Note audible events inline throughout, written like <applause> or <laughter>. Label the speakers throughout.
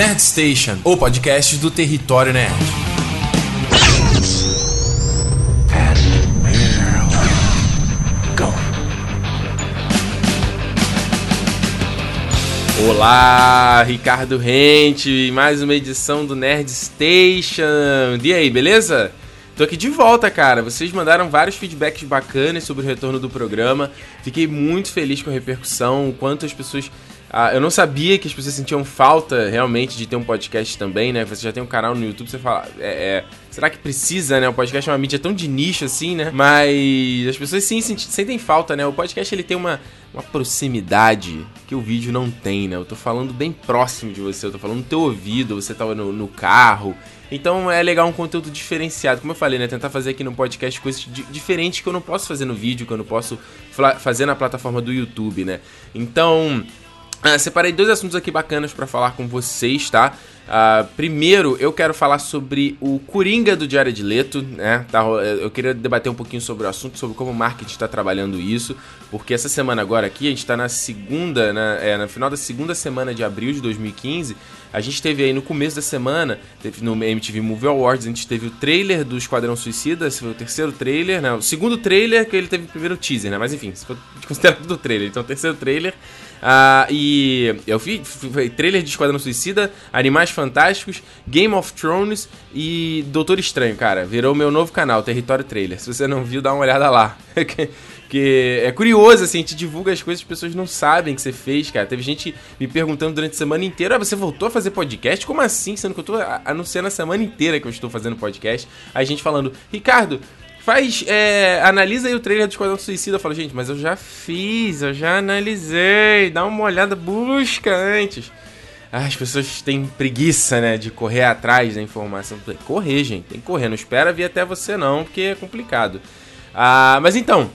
Speaker 1: Nerd Station, o podcast do Território Nerd. Olá, Ricardo Rente, mais uma edição do Nerd Station. E aí, beleza? Tô aqui de volta, cara. Vocês mandaram vários feedbacks bacanas sobre o retorno do programa. Fiquei muito feliz com a repercussão, o quanto as pessoas ah, eu não sabia que as pessoas sentiam falta realmente de ter um podcast também, né? Você já tem um canal no YouTube, você fala, é, é, será que precisa, né? O podcast é uma mídia tão de nicho assim, né? Mas as pessoas sim sentem falta, né? O podcast ele tem uma, uma proximidade que o vídeo não tem, né? Eu tô falando bem próximo de você, eu tô falando no teu ouvido, você tá no, no carro. Então é legal um conteúdo diferenciado. Como eu falei, né? Tentar fazer aqui no podcast coisas diferentes que eu não posso fazer no vídeo, que eu não posso fazer na plataforma do YouTube, né? Então. Ah, separei dois assuntos aqui bacanas para falar com vocês, tá? Uh, primeiro, eu quero falar sobre o Coringa do Diário de Leto, né? Tá, eu queria debater um pouquinho sobre o assunto, sobre como o marketing está trabalhando isso, porque essa semana agora aqui, a gente está na segunda, né, é, no final da segunda semana de abril de 2015, a gente teve aí no começo da semana, no MTV Movie Awards, a gente teve o trailer do Esquadrão Suicida, esse foi o terceiro trailer, né? O segundo trailer, que ele teve o primeiro teaser, né? Mas enfim, se for <laughs> considerado do trailer, então o terceiro trailer. Uh, e eu foi trailer de Esquadrão Suicida, Animais Fantásticos, Game of Thrones e Doutor Estranho, cara. Virou meu novo canal, Território Trailer. Se você não viu, dá uma olhada lá. <laughs> que é curioso, assim, a gente divulga as coisas, as pessoas não sabem que você fez, cara. Teve gente me perguntando durante a semana inteira: ah, você voltou a fazer podcast? Como assim? Sendo que eu tô anunciando a semana inteira que eu estou fazendo podcast. A gente falando, Ricardo, Faz, é, analisa aí o trailer do Esquadrão Suicida. Eu falo, gente, mas eu já fiz, eu já analisei. Dá uma olhada, busca antes. Ah, as pessoas têm preguiça, né, de correr atrás da informação. Correr, gente, tem que correr. Não espera vir até você não, porque é complicado. Ah, mas então,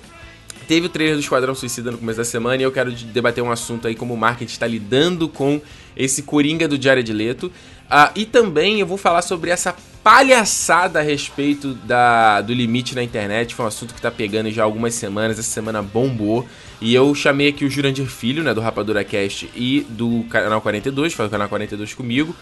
Speaker 1: teve o trailer do Esquadrão Suicida no começo da semana e eu quero debater um assunto aí como o marketing está lidando com esse Coringa do Diário de Leto. Ah, e também eu vou falar sobre essa palhaçada a respeito da, do limite na internet. Foi um assunto que tá pegando já algumas semanas. Essa semana bombou. E eu chamei aqui o Jurandir Filho, né, do Rapadura Cast e do Canal 42, faz o Canal 42 comigo.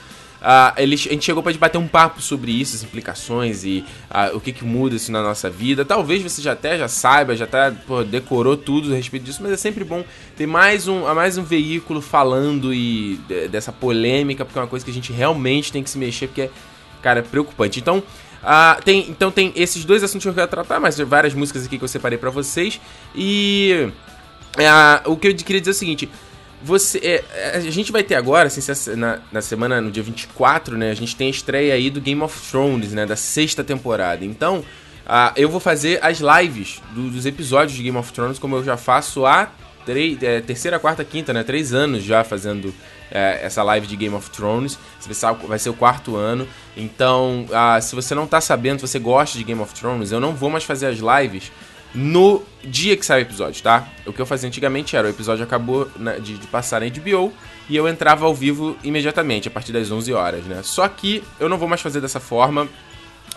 Speaker 1: Uh, a gente chegou para debater um papo sobre isso, as implicações e uh, o que, que muda isso na nossa vida. Talvez você já até já saiba, já tá, pô, decorou tudo a respeito disso, mas é sempre bom ter mais um, mais um veículo falando e dessa polêmica, porque é uma coisa que a gente realmente tem que se mexer, porque é cara, é preocupante. Então, uh, tem, então tem esses dois assuntos que eu quero tratar, mas várias músicas aqui que eu separei para vocês. E o que eu queria dizer é o seguinte. Você, é, a gente vai ter agora, assim, na, na semana, no dia 24, né? A gente tem a estreia aí do Game of Thrones, né? Da sexta temporada. Então, eu vou fazer as lives do, dos episódios de Game of Thrones, como eu já faço há três, é, terceira, quarta, quinta, né? Três anos já fazendo é, essa live de Game of Thrones. Vai ser o quarto ano. Então, se você não tá sabendo, se você gosta de Game of Thrones, eu não vou mais fazer as lives no dia que sai o episódio, tá? O que eu fazia antigamente era, o episódio acabou na, de, de, passar na HBO e eu entrava ao vivo imediatamente, a partir das 11 horas, né? Só que eu não vou mais fazer dessa forma,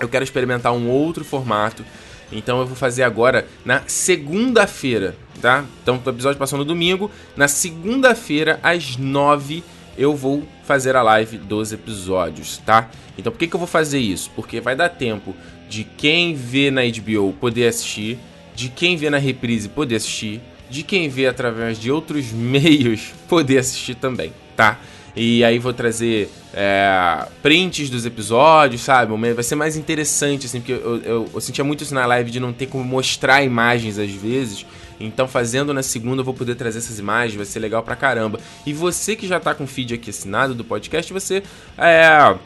Speaker 1: eu quero experimentar um outro formato então eu vou fazer agora na segunda-feira, tá? Então o episódio passou no domingo. Na segunda-feira, às nove, eu vou fazer a live dos episódios, tá? Então por que, que eu vou fazer isso? Porque vai dar tempo de quem vê na HBO poder assistir, de quem vê na reprise poder assistir, de quem vê através de outros <laughs> meios poder assistir também, tá? E aí vou trazer é, prints dos episódios, sabe? Vai ser mais interessante, assim, porque eu, eu, eu, sentia muito isso na live de não ter como mostrar imagens às vezes. Então, fazendo na segunda, eu vou poder trazer essas imagens, vai ser legal pra caramba. E você que já tá com o feed aqui assinado do podcast, você. É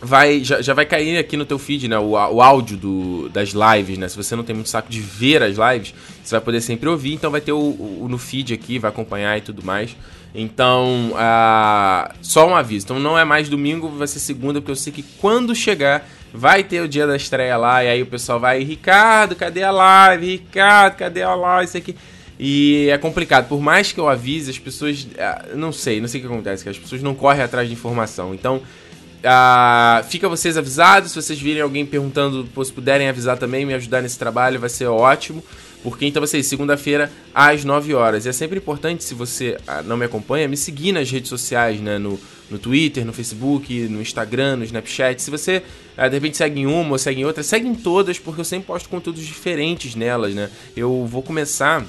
Speaker 1: vai já, já vai cair aqui no teu feed, né, o, o áudio do, das lives, né? Se você não tem muito saco de ver as lives, você vai poder sempre ouvir, então vai ter o, o no feed aqui, vai acompanhar e tudo mais. Então, uh, só um aviso. Então não é mais domingo, vai ser segunda, porque eu sei que quando chegar vai ter o dia da estreia lá e aí o pessoal vai, Ricardo, cadê a live? Ricardo, cadê a live? Isso aqui. E é complicado, por mais que eu avise, as pessoas. Uh, não sei, não sei o que acontece, que as pessoas não correm atrás de informação. Então, Uh, fica vocês avisados, se vocês virem alguém perguntando, se puderem avisar também, me ajudar nesse trabalho, vai ser ótimo. Porque então ser segunda-feira às 9 horas. E é sempre importante, se você ah, não me acompanha, me seguir nas redes sociais, né? No, no Twitter, no Facebook, no Instagram, no Snapchat. Se você ah, de repente segue em uma ou segue em outra, segue em todas, porque eu sempre posto conteúdos diferentes nelas, né? Eu vou começar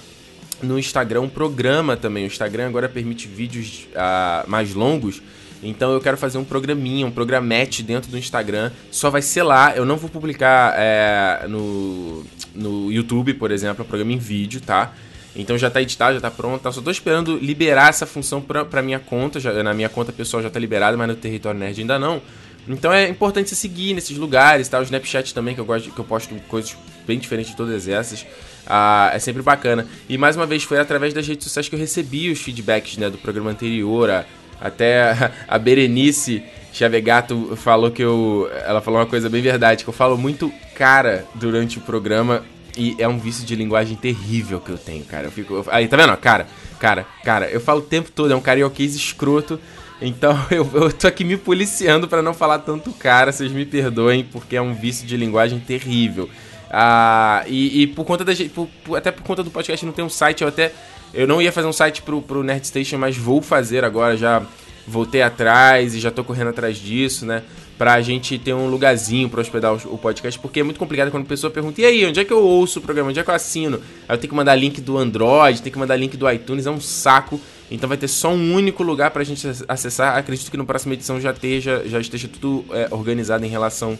Speaker 1: no Instagram um programa também. O Instagram agora permite vídeos uh, mais longos. Então eu quero fazer um programinha, um programete dentro do Instagram. Só vai ser lá. Eu não vou publicar é, no, no YouTube, por exemplo, é um programa em vídeo, tá? Então já tá editado, já tá pronto. Tá? Só tô esperando liberar essa função pra, pra minha conta. Já, na minha conta pessoal já tá liberada, mas no Território Nerd ainda não. Então é importante você seguir nesses lugares, tá? O Snapchat também, que eu gosto que eu posto coisas bem diferentes de todas essas. Ah, é sempre bacana. E mais uma vez, foi através das redes sociais que eu recebi os feedbacks né, do programa anterior. A, até a Berenice Chavegato falou que eu. Ela falou uma coisa bem verdade, que eu falo muito cara durante o programa. E é um vício de linguagem terrível que eu tenho, cara. Eu fico. Aí, tá vendo? Cara, cara, cara, eu falo o tempo todo, é um carioquês escroto. Então <laughs> eu, eu tô aqui me policiando para não falar tanto cara, vocês me perdoem, porque é um vício de linguagem terrível. Ah, e, e por conta da por, até por conta do podcast não ter um site, eu até eu não ia fazer um site pro, pro Nerd Station, mas vou fazer agora, já voltei atrás e já tô correndo atrás disso, né? Pra gente ter um lugarzinho pra hospedar o, podcast, porque é muito complicado quando a pessoa pergunta: e aí, onde é que eu ouço o programa? Onde é que eu assino? Aí eu tenho que mandar link do Android, tenho que mandar link do iTunes, é um saco. Então vai ter só um único lugar pra gente acessar. Acredito que no próxima edição já esteja, já esteja tudo é, organizado em relação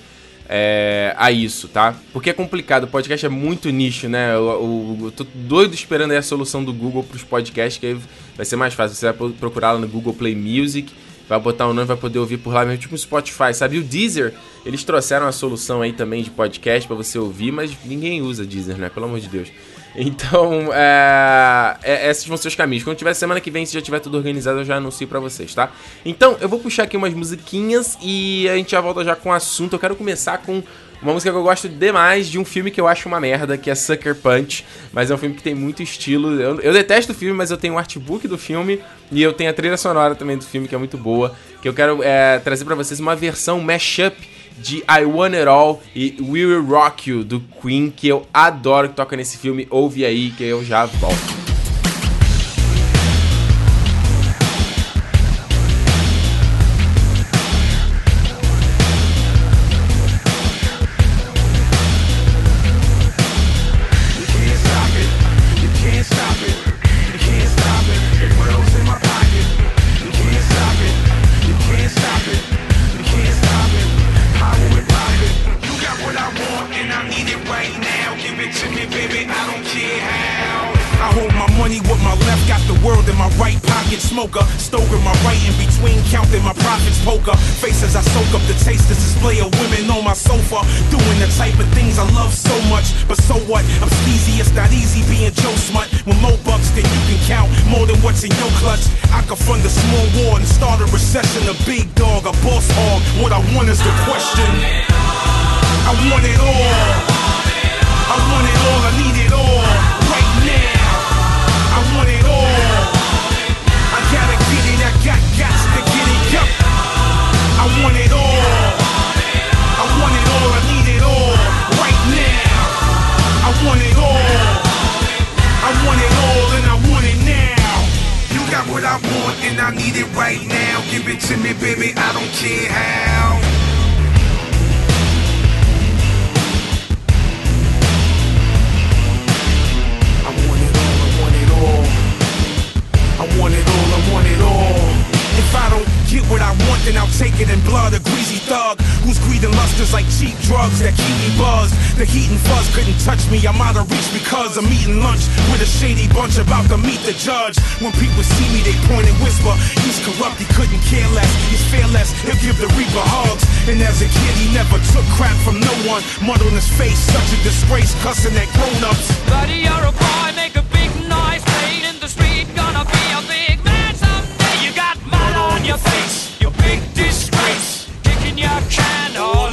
Speaker 1: é, a isso, tá? Porque é complicado, o podcast é muito nicho, né? Eu, eu, tô doido esperando aí a solução do Google pros podcasts, que aí vai ser mais fácil. Você vai procurar lá no Google Play Music, vai botar o nome, vai poder ouvir por lá mesmo, tipo o Spotify, sabe? E o Deezer, eles trouxeram a solução aí também de podcast para você ouvir, mas ninguém usa Deezer, né? Pelo amor de Deus. Então, é, é, esses vão ser os caminhos. Quando tiver semana que vem, se já tiver tudo organizado, eu já anuncio para vocês, tá? Então, eu vou puxar aqui umas musiquinhas e a gente já volta já com o assunto. Eu quero começar com uma música que eu gosto demais de um filme que eu acho uma merda, que é Sucker Punch. Mas é um filme que tem muito estilo. Eu, eu detesto o filme, mas eu tenho o artbook do filme e eu tenho a trilha sonora também do filme, que é muito boa. Que eu quero é, trazer para vocês uma versão mashup de I Want It All e We Will Rock You do Queen, que eu adoro que toca nesse filme. Ouve aí que eu já volto.
Speaker 2: smoker. stoker, my right in between, counting my profits, poker. Faces I soak up, the taste, this display of women on my sofa. Doing the type of things I love so much. But so what? I'm sneezy, it's not easy being Joe Smut. With more bucks than you can count, more than what's in your clutch. I could fund a small war and start a recession. A big dog, a boss hog. What I want is the question. I want it all. I want it all, I need it all. want it all. I want it all, I need it all. Right now. I want it all. I want it all and I want it now. You got what I want and I need it right now. Give it to me, baby, I don't care how. I want it all, I want it all. If I don't get what I want, then I'll take it in blood. A greasy thug whose greed and lust is like cheap drugs
Speaker 3: that keep me buzzed. The heat and fuzz couldn't touch me. I'm out of reach because I'm eating lunch with a shady bunch about to meet the judge. When people see me, they point and whisper, he's corrupt, he couldn't care less. He's fearless, he'll give the reaper hugs. And as a kid, he never took crap from no one. Mud on his face, such a disgrace, cussing at grown-ups. Buddy, you're a boy, make a on your face, you big disgrace, kicking your can all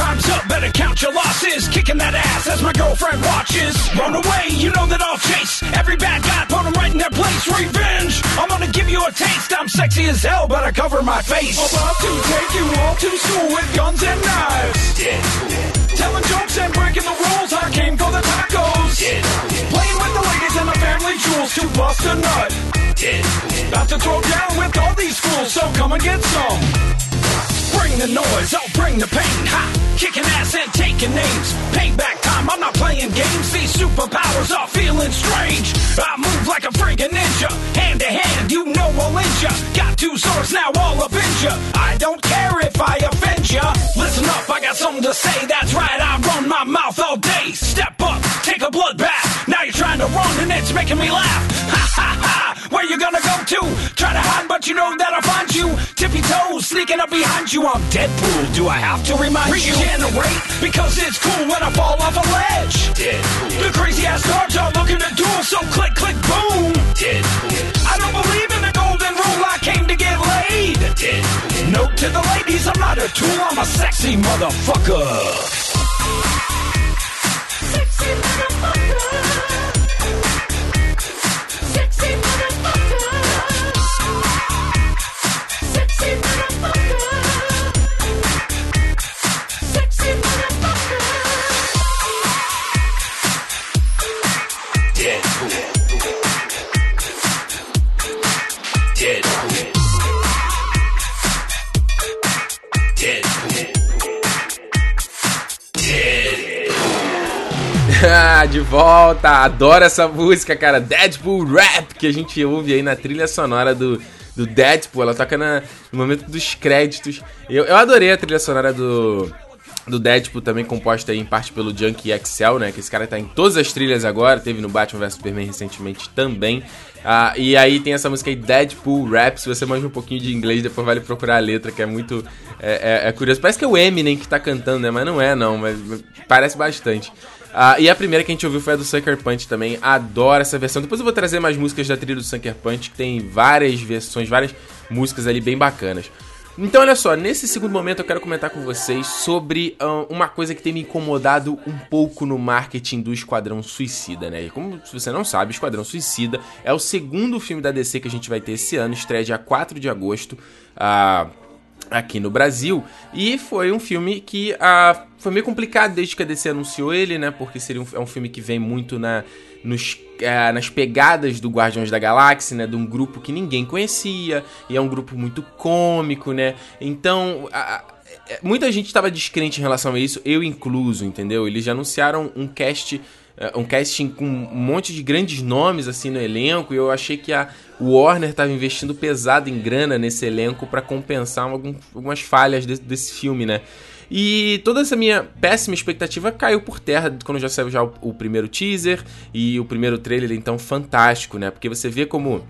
Speaker 3: Time's up, better count your losses. Kicking that ass as my girlfriend watches. Run away, you know that I'll chase. Every bad guy, put them right in their place. Revenge, I'm gonna give you a taste. I'm sexy as hell, but I cover my face. Oh, About to take you all to school with guns and knives. Telling jokes and breaking the rules. I came for the tacos. Playing with the ladies and the family jewels to bust a nut. About to throw down with all these fools, so come and get some. Bring the noise, I'll bring the pain. Ha! Kicking ass and taking names. Payback time, I'm not playing games. These superpowers are feeling strange. I move like a friggin' ninja. Hand to hand, you know I'll injure ya. Got two swords, now I'll avenge ya. I don't care if I offend ya. Listen up, I got something to say. That's right, I run my mouth all day. Step up, take a blood bath. Now you're trying to run and it's making me laugh. Ha ha ha! Where you gonna go to? Try to hide, but you know that I'll find you. Tippy toes, sneaking up behind you. I'm Deadpool. Do I have to remind you? Regenerate, because it's cool when I fall off a ledge. Deadpool. The crazy ass guards are looking to duel, so click, click, boom. Deadpool. I don't believe in the golden rule. I came to get laid. Deadpool. Note to the ladies, I'm not a tool. I'm a sexy motherfucker.
Speaker 4: Sexy motherfucker. <laughs>
Speaker 1: de volta! Adoro essa música, cara. Deadpool Rap, que a gente ouve aí na trilha sonora do, do Deadpool. Ela toca na, no momento dos créditos. Eu, eu adorei a trilha sonora do, do Deadpool, também composta aí em parte pelo Junkie Excel, né? Que esse cara tá em todas as trilhas agora. Teve no Batman vs Superman recentemente também. Ah, e aí tem essa música aí, Deadpool Rap. Se você manja um pouquinho de inglês, depois vale procurar a letra, que é muito. É, é, é curioso. Parece que é o Eminem que tá cantando, né? Mas não é, não. Mas parece bastante. Ah, e a primeira que a gente ouviu foi a do Sucker Punch também. Adoro essa versão. Depois eu vou trazer mais músicas da trilha do Sucker Punch, que tem várias versões, várias músicas ali bem bacanas. Então, olha só, nesse segundo momento eu quero comentar com vocês sobre ah, uma coisa que tem me incomodado um pouco no marketing do Esquadrão Suicida, né? E como você não sabe, Esquadrão Suicida é o segundo filme da DC que a gente vai ter esse ano, estreia dia 4 de agosto. Ah, aqui no Brasil. E foi um filme que ah, foi meio complicado desde que a DC anunciou ele, né? Porque seria um, é um filme que vem muito na, nos, ah, nas pegadas do Guardiões da Galáxia, né? De um grupo que ninguém conhecia. E é um grupo muito cômico, né? Então. ah, muita gente estava descrente em relação a isso, eu incluso, entendeu? Eles já anunciaram um cast um casting com um monte de grandes nomes assim no elenco e eu achei que a Warner estava investindo pesado em grana nesse elenco para compensar algum, algumas falhas desse, desse, filme, né? E toda essa minha péssima expectativa caiu por terra quando já saiu já o, o primeiro teaser e o primeiro trailer, então fantástico, né? Porque você vê como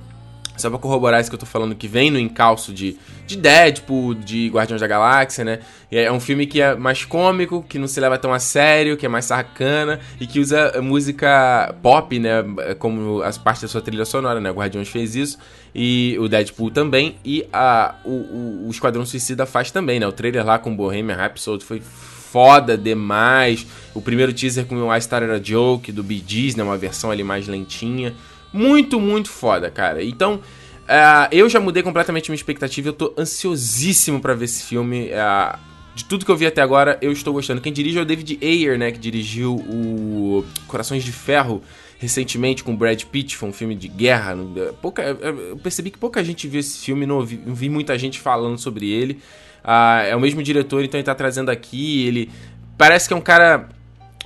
Speaker 1: só pra corroborar isso que eu tô falando, que vem no encalço de, de Deadpool, de Guardiões da Galáxia, né? É um filme que é mais cômico, que não se leva tão a sério, que é mais sacana e que usa música pop, né? Como as partes da sua trilha sonora, né? Guardiões fez isso e o Deadpool também. E a, o, o, o Esquadrão Suicida faz também, né? O trailer lá com Bohemian Rhapsody foi foda demais. O primeiro teaser com o I Started a Joke do Bee Gees, né? Uma versão ali mais lentinha. Muito, muito foda, cara. Então, uh, eu já mudei completamente minha expectativa. Eu tô ansiosíssimo para ver esse filme. Uh, de tudo que eu vi até agora, eu estou gostando. Quem dirige é o David Ayer, né? Que dirigiu o Corações de Ferro recentemente com Brad Pitt. Foi um filme de guerra. Pouca, eu percebi que pouca gente viu esse filme. Não vi, não vi muita gente falando sobre ele. Uh, é o mesmo diretor, então ele tá trazendo aqui. Ele parece que é um cara.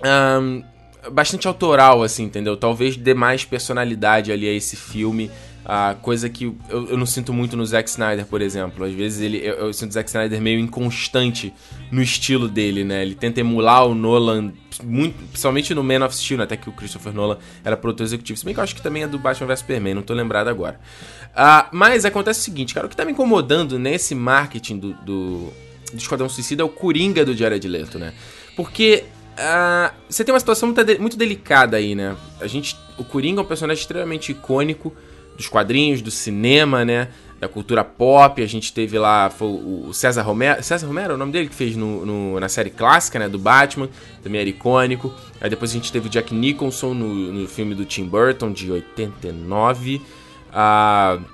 Speaker 1: Um, bastante autoral, assim, entendeu? Talvez dê mais personalidade ali a esse filme. A coisa que eu, eu não sinto muito no Zack Snyder, por exemplo. Às vezes ele, eu, eu sinto o Zack Snyder meio inconstante no estilo dele, né? Ele tenta emular o Nolan, muito, principalmente no Man of Steel, até que o Christopher Nolan era produtor executivo. Se bem que eu acho que também é do Batman vs Superman, não tô lembrado agora. Uh, mas acontece o seguinte, cara, o que tá me incomodando nesse marketing do, do, do Esquadrão Suicida é o Coringa do Jared Leto, né? Porque Uh, você tem uma situação muito, muito, delicada aí, né? A gente, o Coringa é um personagem extremamente icônico dos quadrinhos, do cinema, né? Da cultura pop. A gente teve lá o César Romero. César Romero é o nome dele que fez no, no, na série clássica, né? Do Batman. Também era icônico. Aí depois a gente teve o Jack Nicholson no, no filme do Tim Burton de 89. Uh,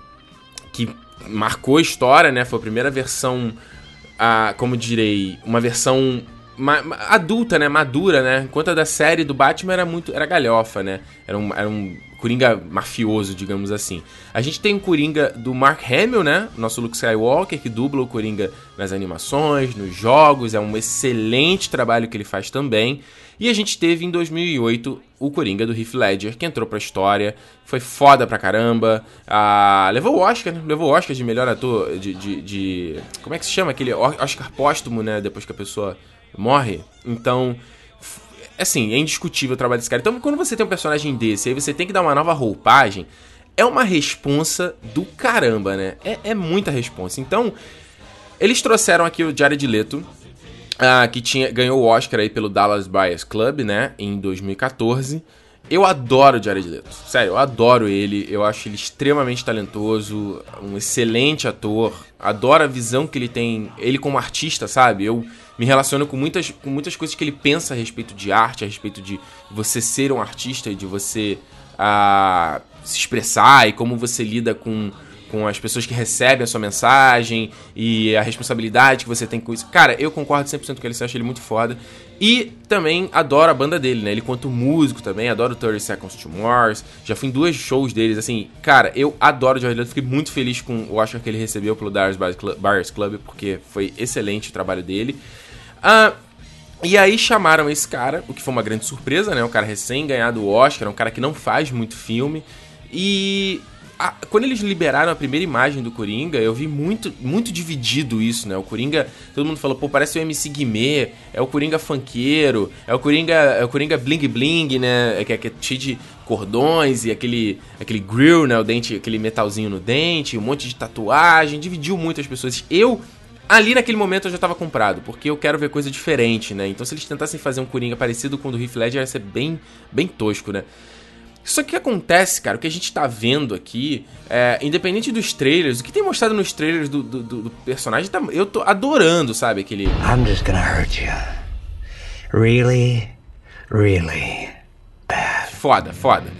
Speaker 1: que marcou a história, né? Foi a primeira versão. Uh, como direi, uma versão ma, adulta, né? Madura, né? Enquanto a da série do Batman era muito. Era galhofa, né? Era um, era um Coringa mafioso, digamos assim. A gente tem o Coringa do Mark Hamill, né? Nosso Luke Skywalker, que dubla o Coringa nas animações, nos jogos. É um excelente trabalho que ele faz também. E a gente teve em 2008 o Coringa do Heath Ledger, que entrou pra história, foi foda pra caramba. Ah, levou o Oscar, né? Levou o Oscar de melhor ator de, de, de, Como é que se chama? Aquele Oscar póstumo, né? Depois que a pessoa morre. Então, assim, é indiscutível o trabalho desse cara. Então, quando você tem um personagem desse, aí você tem que dar uma nova roupagem, é uma responsa do caramba, né? É, é muita responsa. Então, eles trouxeram aqui o Jared Leto, uh, que tinha, ganhou o Oscar aí pelo Dallas Buyers Club, né, em 2014. Eu adoro o Jared Leto. Sério, eu adoro ele. Eu acho ele extremamente talentoso, um excelente ator. Adoro a visão que ele tem, ele como artista, sabe? Eu me relaciono com muitas, com muitas coisas que ele pensa a respeito de arte, a respeito de você ser um artista e de você uh, se expressar e como você lida com, com as pessoas que recebem a sua mensagem e a responsabilidade que você tem com isso. Cara, eu concordo 100% com ele, eu acho ele muito foda. E também adoro a banda dele, né? Ele quanto músico também, adoro 30 Seconds to Mars. Já fui em duas shows deles, assim, cara, eu adoro o Jared Leto. Fiquei muito feliz com o Oscar que ele recebeu pelo Darius Buyers Club, porque foi excelente o trabalho dele. Ah, e aí chamaram esse cara, o que foi uma grande surpresa, né? Um cara recém ganhado o Oscar, um cara que não faz muito filme. E a, quando eles liberaram a primeira imagem do Coringa, eu vi muito, muito dividido isso, né? O Coringa, todo mundo falou, pô, parece o MC Guimê, é o Coringa funkeiro, é o Coringa, é o Coringa bling bling, né? É que é, é cheio de cordões e aquele, aquele grill, né? O dente, aquele metalzinho no dente, um monte de tatuagem, dividiu muito as pessoas. Eu ali naquele momento eu já tava comprado, porque eu quero ver coisa diferente, né? Então se eles tentassem fazer um Coringa parecido com o do Heath Ledger, ia ser bem, bem tosco, né? Só que o que acontece, cara, o que a gente tá vendo aqui, é, independente dos trailers, o que tem mostrado nos trailers do, do, do personagem, tá, eu tô adorando, sabe? Aquele.
Speaker 5: I'm just gonna hurt you. Really, really bad.
Speaker 1: Foda, foda.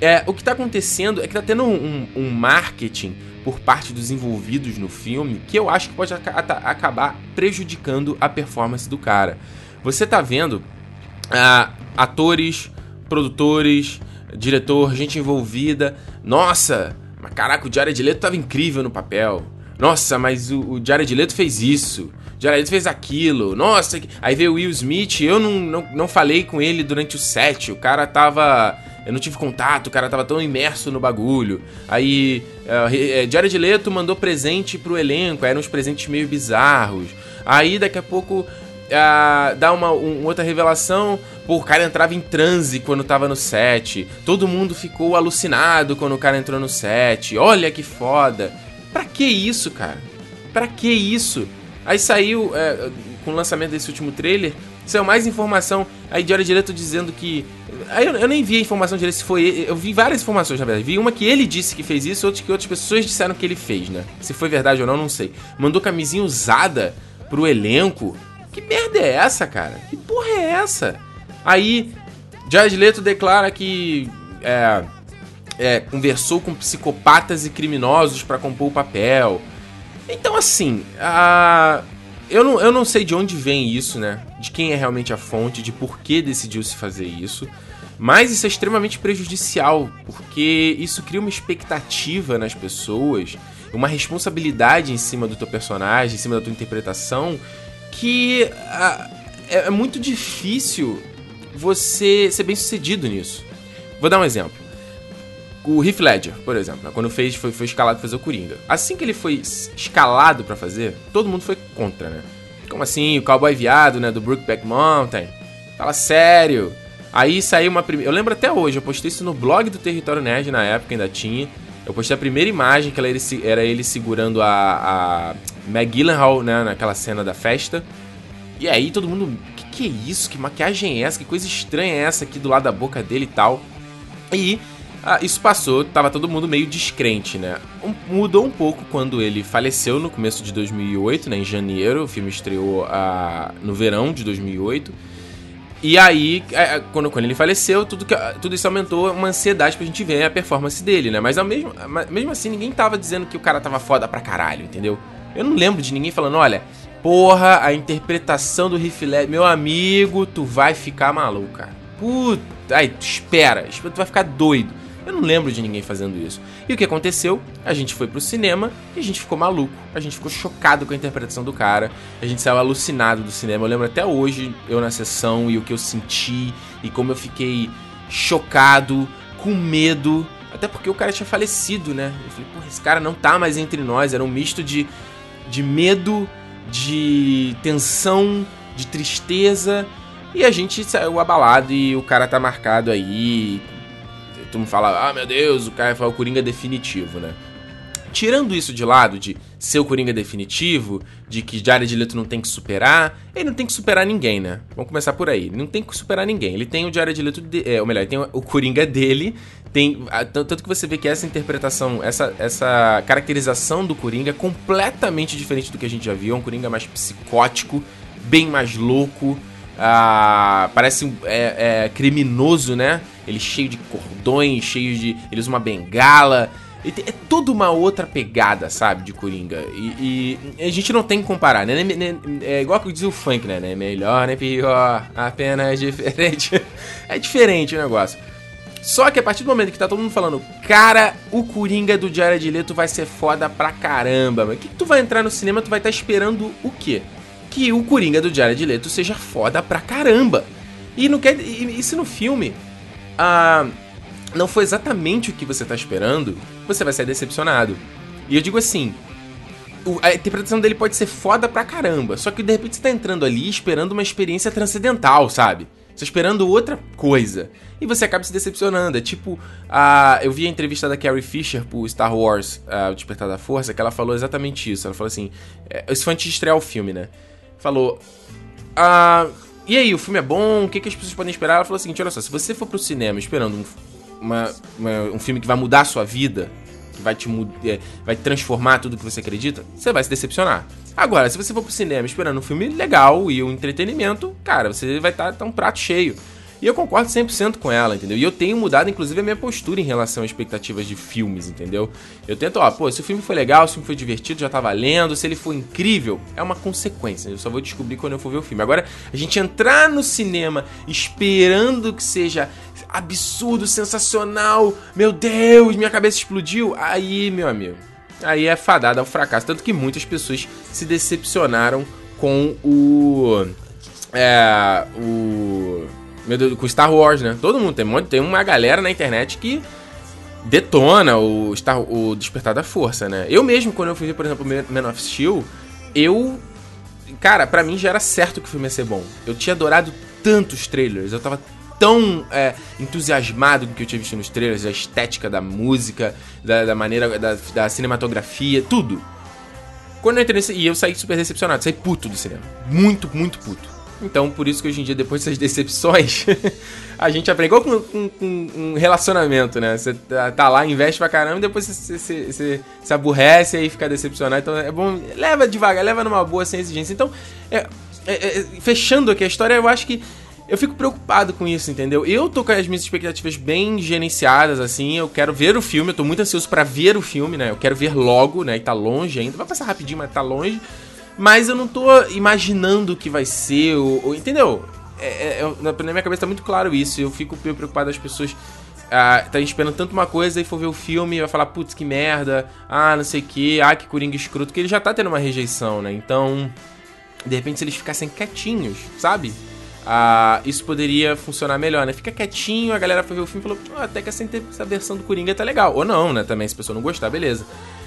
Speaker 1: É, o que tá acontecendo é que tá tendo um, um marketing por parte dos envolvidos no filme que eu acho que pode aca acabar prejudicando a performance do cara. Você tá vendo uh, atores, produtores, diretor, gente envolvida. Nossa, mas caraca, o Jared Leto tava incrível no papel. Nossa, mas o, o Jared Leto fez isso. O Jared Leto fez aquilo. Nossa, aí veio o Will Smith. Eu não, não, não falei com ele durante o set. O cara tava. Eu não tive contato, o cara tava tão imerso no bagulho. Aí, uh, Jared Leto mandou presente pro elenco, eram uns presentes meio bizarros. Aí, daqui a pouco, dá uma um, outra revelação. Pô, o cara entrava em transe quando tava no set. Todo mundo ficou alucinado quando o cara entrou no set. Olha que foda. Pra que isso, cara? Pra que isso? Aí saiu, é, com o lançamento desse último trailer, saiu mais informação. Aí hora direto dizendo que. Aí eu, eu nem vi a informação direito se foi. Eu vi várias informações, na verdade. Vi uma que ele disse que fez isso, outra que outras pessoas disseram que ele fez, né? Se foi verdade ou não, não sei. Mandou camisinha usada pro elenco. Que merda é essa, cara? Que porra é essa? Aí, Jared Leto declara que é, é, conversou com psicopatas e criminosos para compor o papel. Então, assim, a... eu, não, eu não sei de onde vem isso, né? De quem é realmente a fonte, de por que decidiu se fazer isso. Mas isso é extremamente prejudicial, porque isso cria uma expectativa nas pessoas, uma responsabilidade em cima do teu personagem, em cima da tua interpretação, que a, é, é muito difícil você ser bem sucedido nisso. Vou dar um exemplo. O Heath Ledger, por exemplo, né, quando fez, foi, foi escalado pra fazer o Coringa. Assim que ele foi escalado para fazer, todo mundo foi contra, né? Como assim? O cowboy viado, né? Do Brookback Mountain. Fala sério. Aí saiu uma primeira. Eu lembro até hoje, eu postei isso no blog do Território Nerd na época, ainda tinha. Eu postei a primeira imagem que era ele segurando a, a Meg né? Naquela cena da festa. E aí todo mundo. Que que é isso? Que maquiagem é essa? Que coisa estranha é essa aqui do lado da boca dele e tal? E ah, isso passou, tava todo mundo meio descrente, né? Um, mudou um pouco quando ele faleceu no começo de 2008, né? Em janeiro, o filme estreou ah, no verão de 2008. E aí, é, é, quando, quando ele faleceu, tudo, que, tudo isso aumentou uma ansiedade pra gente ver a performance dele, né? Mas ao mesmo, mesmo assim, ninguém tava dizendo que o cara tava foda pra caralho, entendeu? Eu não lembro de ninguém falando, olha, porra, a interpretação do Ledger, meu amigo, tu vai ficar maluco, cara. Puta, aí, espera, tu vai ficar doido. Eu não lembro de ninguém fazendo isso. E o que aconteceu? A gente foi pro cinema e a gente ficou maluco. A gente ficou chocado com a interpretação do cara. A gente saiu alucinado do cinema. Eu lembro até hoje, eu na sessão e o que eu senti e como eu fiquei chocado, com medo. Até porque o cara tinha falecido, né? Eu falei, porra, esse cara não tá mais entre nós. Era um misto de, de medo, de tensão, de tristeza. E a gente saiu abalado e o cara tá marcado aí todo mundo fala, ah, meu Deus, o cara foi o Coringa definitivo, né? Tirando isso de lado, de ser o Coringa definitivo, de que Jared Leto não tem que superar, ele não tem que superar ninguém, né? Vamos começar por aí. Ele não tem que superar ninguém. Ele tem o Jared Leto, de, é, ou melhor, ele tem o Coringa dele, tem tanto que você vê que essa interpretação, essa, essa caracterização do Coringa é completamente diferente do que a gente já viu. É um Coringa mais psicótico, bem mais louco, ah, parece é, é, criminoso, né? Ele cheio de cordões, cheio de. Ele usa uma bengala. é toda uma outra pegada, sabe, de Coringa. E, e a gente não tem que comparar, né? É igual que diz o funk, né? Nem melhor, nem pior, apenas diferente. <laughs> É diferente o negócio. Só que a partir do momento que tá todo mundo falando, cara, o Coringa do Jared Leto vai ser foda pra caramba, mas que, que tu vai entrar no cinema, tu vai estar esperando o quê? Que o Coringa do Jared Leto seja foda pra caramba. E não quer. E, se no filme ah, não foi exatamente o que você tá esperando, você vai ser decepcionado. E eu digo assim. a interpretação dele pode ser foda pra caramba. Só que de repente você tá entrando ali esperando uma experiência transcendental, sabe? Você tá esperando outra coisa. E você acaba se decepcionando. É tipo. A, eu vi a entrevista da Carrie Fisher pro Star Wars, ah, O Despertar da Força, que ela falou exatamente isso. Ela falou assim. é, Isso foi antes de estrear o filme, né? Falou. Ah, e aí, o filme é bom? O que, que as pessoas podem esperar? Ela falou o seguinte: olha só, se você for pro cinema esperando um, uma- uma- um filme que vai mudar a sua vida, que vai te é, vai transformar tudo que você acredita, você vai se decepcionar. Agora, se você for pro cinema esperando um filme legal e um entretenimento, cara, você vai estar tá, um prato cheio. E eu concordo 100% com ela, entendeu? E eu tenho mudado, inclusive, a minha postura em relação às expectativas de filmes, entendeu? Eu tento, ó, pô, se o filme foi legal, se o filme foi divertido, já tá valendo, se ele for incrível, é uma consequência. Eu só vou descobrir quando eu for ver o filme. Agora, a gente entrar no cinema esperando que seja absurdo, sensacional, meu Deus, minha cabeça explodiu, aí, meu amigo, aí é fadada ao fracasso. Tanto que muitas pessoas se decepcionaram com o. É. O. Meu Deus, com Star Wars, né? Todo mundo tem, tem uma galera na internet que detona o, Star, o Despertar da Força, né? Eu mesmo, quando eu ver, por exemplo, Man of Steel, eu. Cara, pra mim já era certo que o filme ia ser bom. Eu tinha adorado tantos trailers, eu tava tão é, entusiasmado com o que eu tinha visto nos trailers, a estética da música, da, da maneira, da, da cinematografia, tudo. Quando eu entrei nesse. E eu saí super decepcionado, saí puto do cinema. Muito, muito puto. Então, por isso que hoje em dia, depois dessas decepções, <laughs> a gente aprende. Igual com, com- com um relacionamento, né? Você tá, tá lá, investe pra caramba, e depois você, você- se aborrece e fica decepcionado. Então é bom. Leva devagar, leva numa boa, sem exigência. Então, é- é- é- fechando aqui a história, eu acho que. Eu fico preocupado com isso, entendeu? Eu tô com as minhas expectativas bem gerenciadas, assim. Eu quero ver o filme, eu tô muito ansioso pra ver o filme, né? Eu quero ver logo, né? E tá longe ainda. Vai passar rapidinho, mas tá longe. Mas eu não tô imaginando o que vai ser, ou, ou- entendeu? É, é- na, minha cabeça tá muito claro isso. Eu fico meio preocupado as pessoas ah, tá esperando tanto uma coisa e for ver o filme vai falar, putz, que merda, ah, não sei o que, ah, que coringa escroto, que ele já tá tendo uma rejeição, né? Então, de repente, se eles ficassem quietinhos, sabe? Ah, isso poderia funcionar melhor, né? Fica quietinho, a galera foi ver o filme e falou, "Ah, até que essa, essa versão do Coringa tá legal. Ou não, né? Também, se a pessoa não gostar, beleza.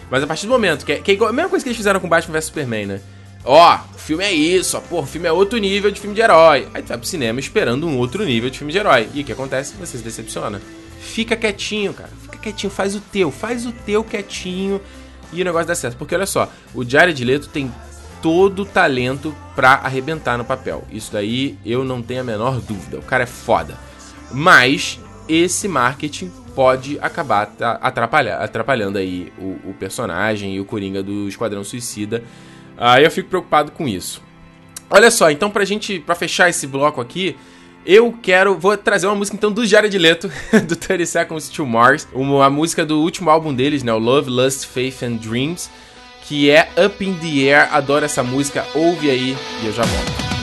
Speaker 1: Mas a partir do momento, que é, que é igual, a mesma coisa que eles fizeram com Batman vs Superman, né? Ó, o filme é isso, ó, pô, o filme é outro nível de filme de herói. Aí tu vai pro cinema esperando um outro nível de filme de herói. E o que acontece? Você se decepciona. Fica quietinho, cara. Fica quietinho, faz o teu, faz o teu quietinho e o negócio dá certo. Porque olha só, o Jared Leto tem todo o talento pra arrebentar no papel. Isso daí eu não tenho a menor dúvida. O cara é foda. Mas esse marketing pode acabar atrapalhando aí o, o personagem e o Coringa do Esquadrão Suicida. Aí eu fico preocupado com isso. Olha só, então pra gente, pra fechar esse bloco aqui, eu quero, vou trazer uma música então do Jared Leto, <laughs> do 30 Seconds to Mars, uma, a música do último álbum deles, né, o Love, Lust, Faith and Dreams, que é Up in the Air, adoro essa música, ouve aí e eu já volto.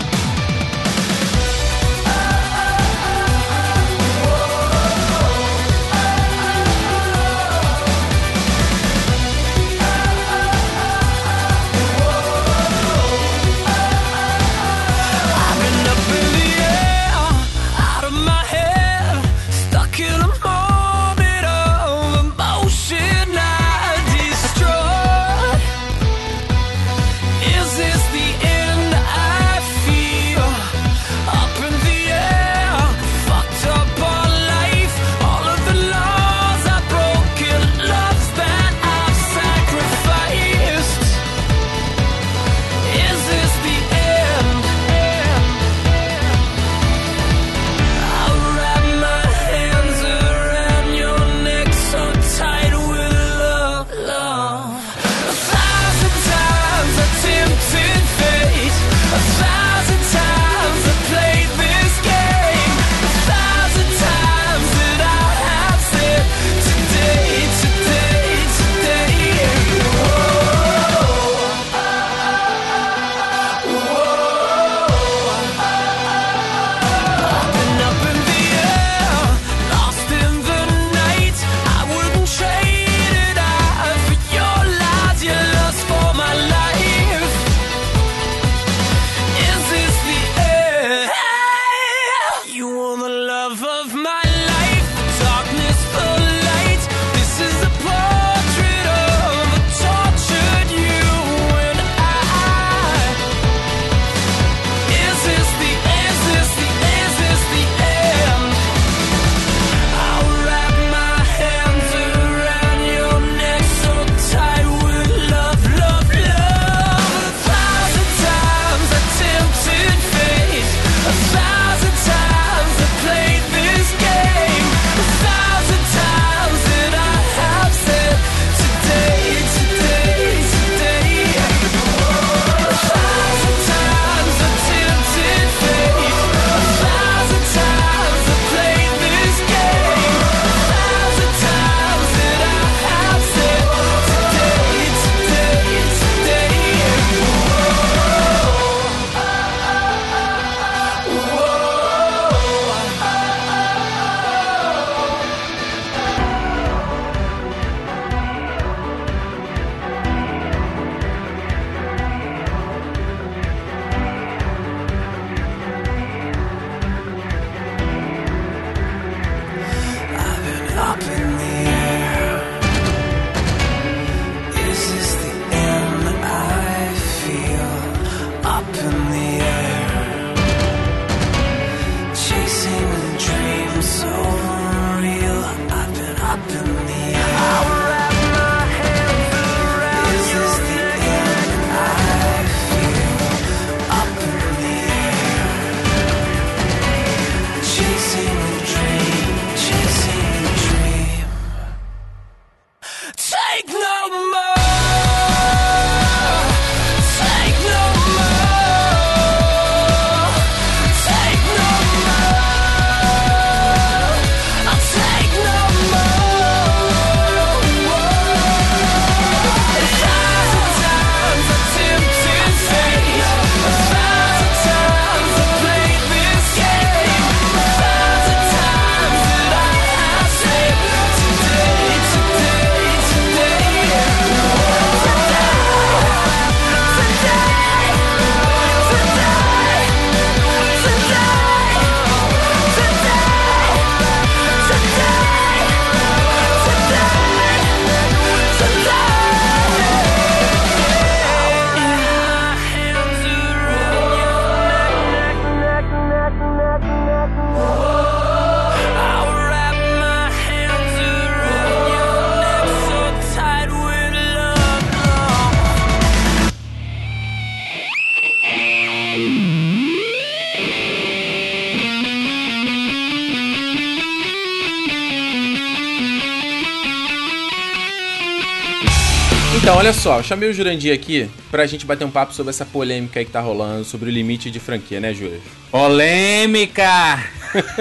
Speaker 1: Olha só, eu chamei o Jurandir aqui pra gente bater um papo sobre essa polêmica aí que tá rolando sobre o limite de franquia, né, Júlio?
Speaker 6: Polêmica!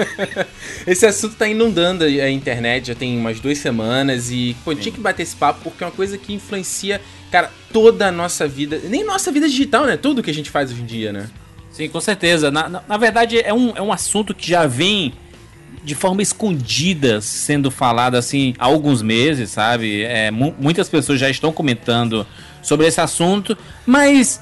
Speaker 6: <laughs>
Speaker 1: Esse assunto tá inundando a internet já tem umas duas semanas e, pô, tinha que bater esse papo porque é uma coisa que influencia, cara, toda a nossa vida. Nem nossa vida digital, né? Tudo que a gente faz hoje em dia, né?
Speaker 6: Sim, com certeza. Na, na, na verdade, é um, é um assunto que já vem de forma escondida sendo falado assim há alguns meses, sabe? É, mu- muitas pessoas já estão comentando sobre esse assunto, mas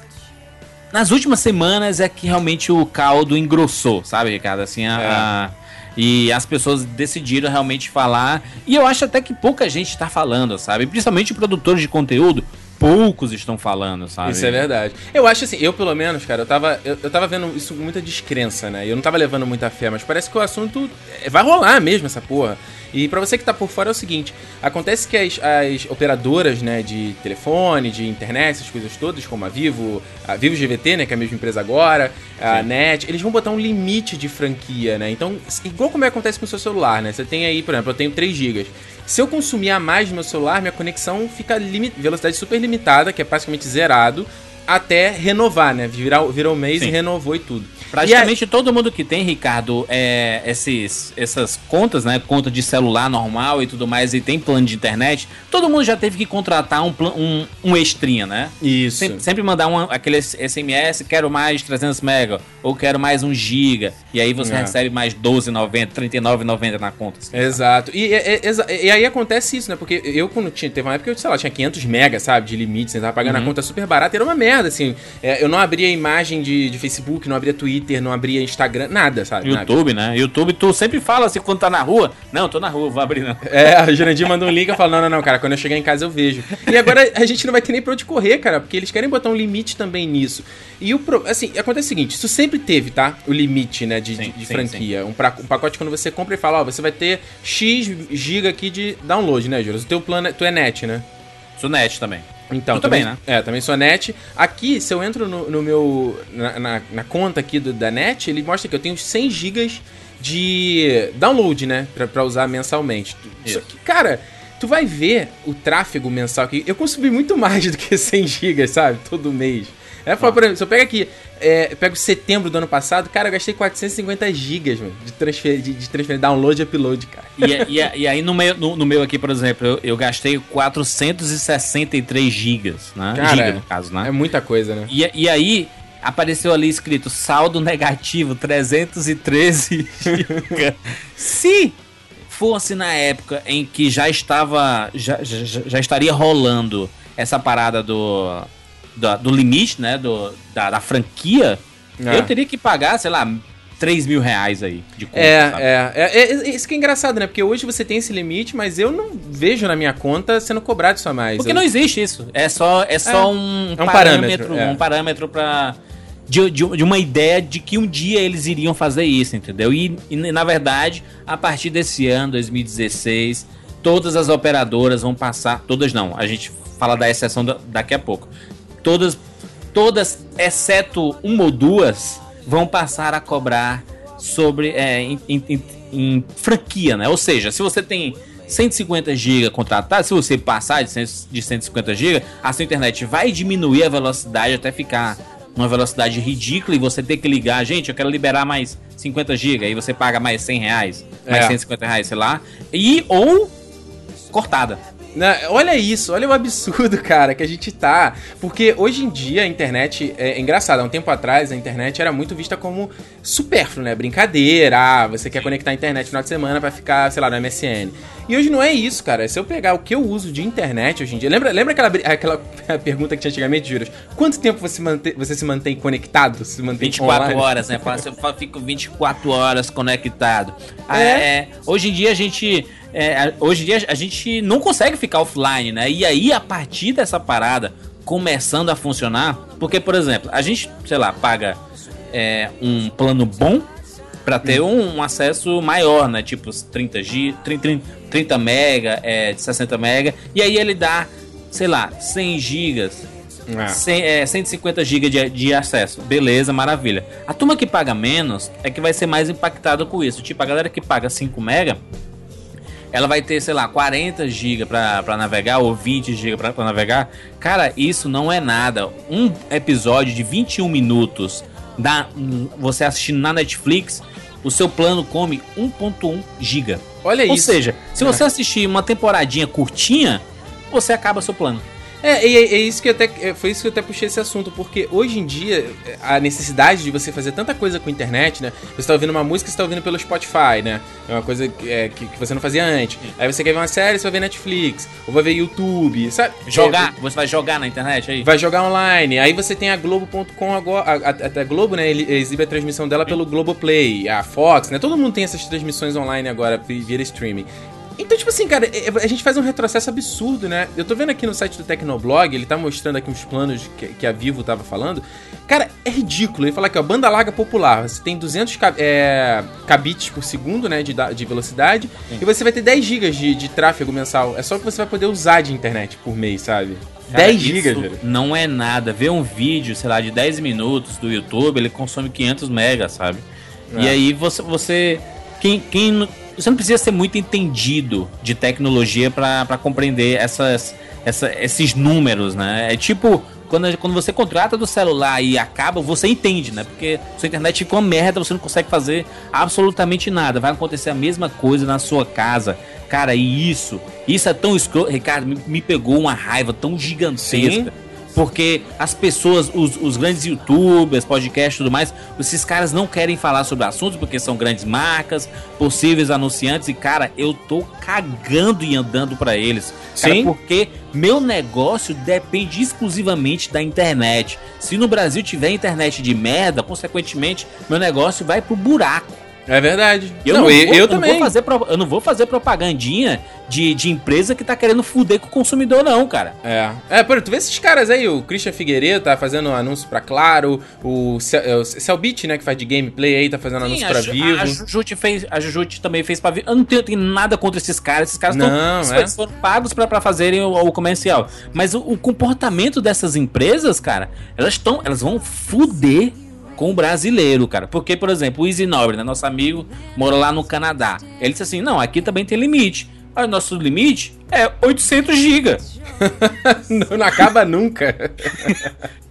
Speaker 6: nas últimas semanas é que realmente o caldo engrossou, sabe, Ricardo? Assim, a,
Speaker 1: É.
Speaker 6: a- e as pessoas decidiram realmente falar. E eu acho até que pouca gente está falando, sabe? Principalmente produtores de conteúdo, poucos estão falando, sabe?
Speaker 1: Isso é verdade. Eu acho assim, eu pelo menos, cara, eu tava, eu, eu tava vendo isso com muita descrença, né? Eu não tava levando muita fé, mas parece que o assunto é, vai rolar mesmo, essa porra. E pra você que tá por fora é o seguinte: acontece que as, as operadoras, né, de telefone, de internet, essas coisas todas, como a Vivo, a Vivo GVT, né, que é a mesma empresa agora, a NET, eles vão botar um limite de franquia, né? Então, igual como acontece com o seu celular, né? Você tem aí, por exemplo, eu tenho 3 GB. Se eu consumir a mais no meu celular, minha conexão fica velocidade super limitada, que é praticamente zerado, até renovar, né? Virar, virou um mês
Speaker 6: Sim.
Speaker 1: e renovou e tudo.
Speaker 6: Praticamente todo mundo que tem, Ricardo, é, esses, essas contas, né? Conta de celular normal e tudo mais, e tem plano de internet, todo mundo já teve que contratar um, um, um extrinha, né?
Speaker 1: E aí, isso.
Speaker 6: Sempre, sempre mandar um, aquele SMS, quero mais 300 mega, ou quero mais 1 giga, e aí você
Speaker 1: É.
Speaker 6: recebe mais 12,90, 39,90 na conta. assim.
Speaker 1: Exato. E, é- é- exa- e aí acontece isso, né? Porque eu, quando tinha. Teve uma época que eu, sei lá, tinha 500 mega, sabe? De limite, você tava pagando a conta super barata, era uma merda, assim. É, eu não abria imagem de, de Facebook, não abria Twitter, não abria Instagram, nada, sabe? Nada.
Speaker 6: YouTube, né? YouTube, tu sempre fala assim quando tá na rua. Não, tô na rua, vou abrir não.
Speaker 1: É, o Jurandir mandou um link e falou: não, não, não, cara, quando eu chegar em casa eu vejo. E agora a gente não vai ter nem pra onde correr, cara, porque eles querem botar um limite também nisso. E o. Pro... Assim, acontece o seguinte: isso sempre teve, tá? O limite, né, de,
Speaker 6: Sim,
Speaker 1: de- de
Speaker 6: sim,
Speaker 1: franquia. Um, pra- um pacote quando você compra e fala: ó, você vai ter X giga aqui de download, né, Júlio? O teu plano é, tu é net, né?
Speaker 6: Sou net também.
Speaker 1: Então,
Speaker 6: Tu também, né?
Speaker 1: É, também sou net. Aqui, se eu entro no, no meu. Na, na- na conta aqui do, da net, ele mostra que eu tenho 100 gigas de download, né? Pra, pra usar mensalmente. Só
Speaker 6: Isso.
Speaker 1: que, cara, tu vai ver o tráfego mensal aqui. Eu consumi muito mais do que 100 gigas, sabe? Todo mês. É, fala, por exemplo, se eu pego aqui, é, eu pego setembro do ano passado, cara, eu gastei 450 gigas, mano, de transferir, de, de transferir download e upload, cara.
Speaker 6: E, e- e aí no meu, no, no meu aqui, por exemplo, eu, eu gastei 463 gigas, né?
Speaker 1: Cara,
Speaker 6: Giga, no caso, né?
Speaker 1: É muita coisa, né?
Speaker 6: E, e aí apareceu ali escrito saldo negativo 313 <laughs> giga. Se fosse na época em que já estava já, já, já estaria rolando essa parada do da- do, limite, né, do, da, da franquia,
Speaker 1: É.
Speaker 6: eu teria que pagar, sei lá, 3 mil reais aí de conta.
Speaker 1: É,
Speaker 6: sabe?
Speaker 1: é, é, é, Isso que é engraçado, né? Porque hoje você tem esse limite, mas eu não vejo na minha conta sendo cobrado a mais.
Speaker 6: Porque
Speaker 1: Eu-
Speaker 6: não existe isso. É só, é só um,
Speaker 1: É um
Speaker 6: parâmetro,
Speaker 1: parâmetro, é.
Speaker 6: um parâmetro para de, de, de uma ideia de que um dia eles iriam fazer isso, entendeu? E, e, na verdade, a partir desse ano, 2016, todas as operadoras vão passar, todas não, a gente fala da exceção da- daqui a pouco. Todas, todas, exceto uma ou duas, vão passar a cobrar sobre é, em, em- em- franquia, né? Ou seja, se você tem 150 GB contratado, se você passar de, 100 de 150 GB, a sua internet vai diminuir a velocidade até ficar uma velocidade ridícula e você ter que ligar, gente, eu quero liberar mais 50 GB, aí você paga mais 100 reais, mais
Speaker 1: É.
Speaker 6: 150 reais, sei lá, e ou cortada.
Speaker 1: Né, olha isso, olha o absurdo, <laughs> cara, que a gente tá. Porque hoje em dia a internet é, é engraçado. Há um tempo atrás a internet era muito vista como supérfluo, né? Brincadeira. Ah, você quer conectar a internet no final de semana pra ficar, sei lá, no MSN. E hoje não é isso, cara. Se eu pegar o que eu uso de internet hoje em dia. Lembra, lembra aquela, aquela <laughs> pergunta que tinha antigamente, Juras? Quanto tempo você, mante- você se mantém conectado? Se mantém
Speaker 6: 24
Speaker 1: online?
Speaker 6: horas, né? <laughs> Eu fico 24 horas conectado. Ah,
Speaker 1: É.
Speaker 6: é, hoje em dia a gente. É, hoje em dia a gente não consegue ficar offline, né? E aí, a partir dessa parada começando a funcionar, porque, por exemplo, a gente, sei lá, paga é, um plano bom pra ter um, um acesso maior, né? Tipo os 30 G, 30, 30 mega, é, 60 mega, e aí ele dá, sei lá, 100 gigas
Speaker 1: Ah.
Speaker 6: 100, é, 150 GB de, de acesso. Beleza, maravilha. A turma que paga menos é que vai ser mais impactada com isso. Tipo, a galera que paga 5 mega, ela vai ter, sei lá, 40 GB pra, pra navegar ou 20 GB pra, pra navegar. Cara, isso não é nada. Um episódio de 21 minutos da, você assistindo na Netflix, o seu plano come 1.1 GB.
Speaker 1: Olha
Speaker 6: Ou
Speaker 1: isso.
Speaker 6: seja, se você assistir uma temporadinha curtinha, você acaba seu plano.
Speaker 1: É, e é, é isso que eu até, é, foi isso que eu até puxei esse assunto, porque hoje em dia a necessidade de você fazer tanta coisa com a internet, né? Você tá ouvindo uma música, você tá ouvindo pelo Spotify, né? É uma coisa que, é, que, que você não fazia antes. Aí você quer ver uma série, você vai ver Netflix, ou vai ver YouTube, sabe?
Speaker 6: Jogar, você vai jogar na internet aí?
Speaker 1: Vai jogar online. Aí você tem a Globo.com agora. A, a, a Globo, né? Ele exibe a transmissão dela pelo Globoplay, a Fox, né? Todo mundo tem essas transmissões online agora via streaming. Então, tipo assim, cara, é- a gente faz um retrocesso absurdo, né? Eu tô vendo aqui no site do Tecnoblog, ele tá mostrando aqui uns planos que, que a Vivo tava falando. Cara, é ridículo. Ele fala aqui, ó, banda larga popular. Você tem 200 ca- é, kbits por segundo, né, de, de velocidade. E você vai ter 10 GB de, de tráfego mensal. É só o que você vai poder usar de internet por mês, sabe?
Speaker 6: Cara,
Speaker 1: 10
Speaker 6: isso
Speaker 1: GB, velho.
Speaker 6: Não é nada. Ver um vídeo, sei lá, de 10 minutos do YouTube, ele consome 500 megas, sabe? E
Speaker 1: É.
Speaker 6: aí você. você quem, quem, você não precisa ser muito entendido de tecnologia pra compreender essas, essa- esses números, né? É tipo. Quando, quando você contrata do celular e acaba, você entende, né? Porque sua internet ficou uma merda, você não consegue fazer absolutamente nada. Vai acontecer a mesma coisa na sua casa. Cara, e isso, isso é tão escroto. Ricardo, me, me pegou uma raiva tão gigantesca.
Speaker 1: Sim.
Speaker 6: Porque as pessoas, os, os grandes youtubers, podcasts e tudo mais, esses caras não querem falar sobre assuntos porque são grandes marcas, possíveis anunciantes. E, cara, eu tô cagando e andando pra eles. Cara,
Speaker 1: Sim.
Speaker 6: porque meu negócio depende exclusivamente da internet. Se no Brasil tiver internet de merda, consequentemente, meu negócio vai pro buraco.
Speaker 1: É verdade.
Speaker 6: Eu
Speaker 1: não,
Speaker 6: não,
Speaker 1: eu,
Speaker 6: vou,
Speaker 1: eu
Speaker 6: eu
Speaker 1: também.
Speaker 6: Não vou fazer, pro- eu não vou fazer propagandinha de, de empresa que tá querendo fuder com o consumidor, não, cara.
Speaker 1: É. É, pô, tu vê esses caras aí, o Christian Figueiredo tá fazendo anúncio pra Claro, o Cel- é, o Celbit, né, que faz de gameplay aí, tá fazendo anúncio
Speaker 6: Sim,
Speaker 1: pra
Speaker 6: a, Ju-
Speaker 1: Vivo.
Speaker 6: a Jujute fez, a Jujute também fez pra Vivo. Eu não tenho, tenho nada contra esses caras. Esses caras
Speaker 1: Não, é.
Speaker 6: foram pagos pra, pra fazerem o, o comercial. Mas o, o comportamento dessas empresas, cara, elas estão, elas vão fuder com o brasileiro, cara. Porque, por exemplo, o Easy Nobre, né, nosso amigo, mora lá no Canadá. Ele disse assim: "Não, aqui também tem limite. Aí o nosso limite é 800 GB. <laughs>
Speaker 1: não, não acaba nunca.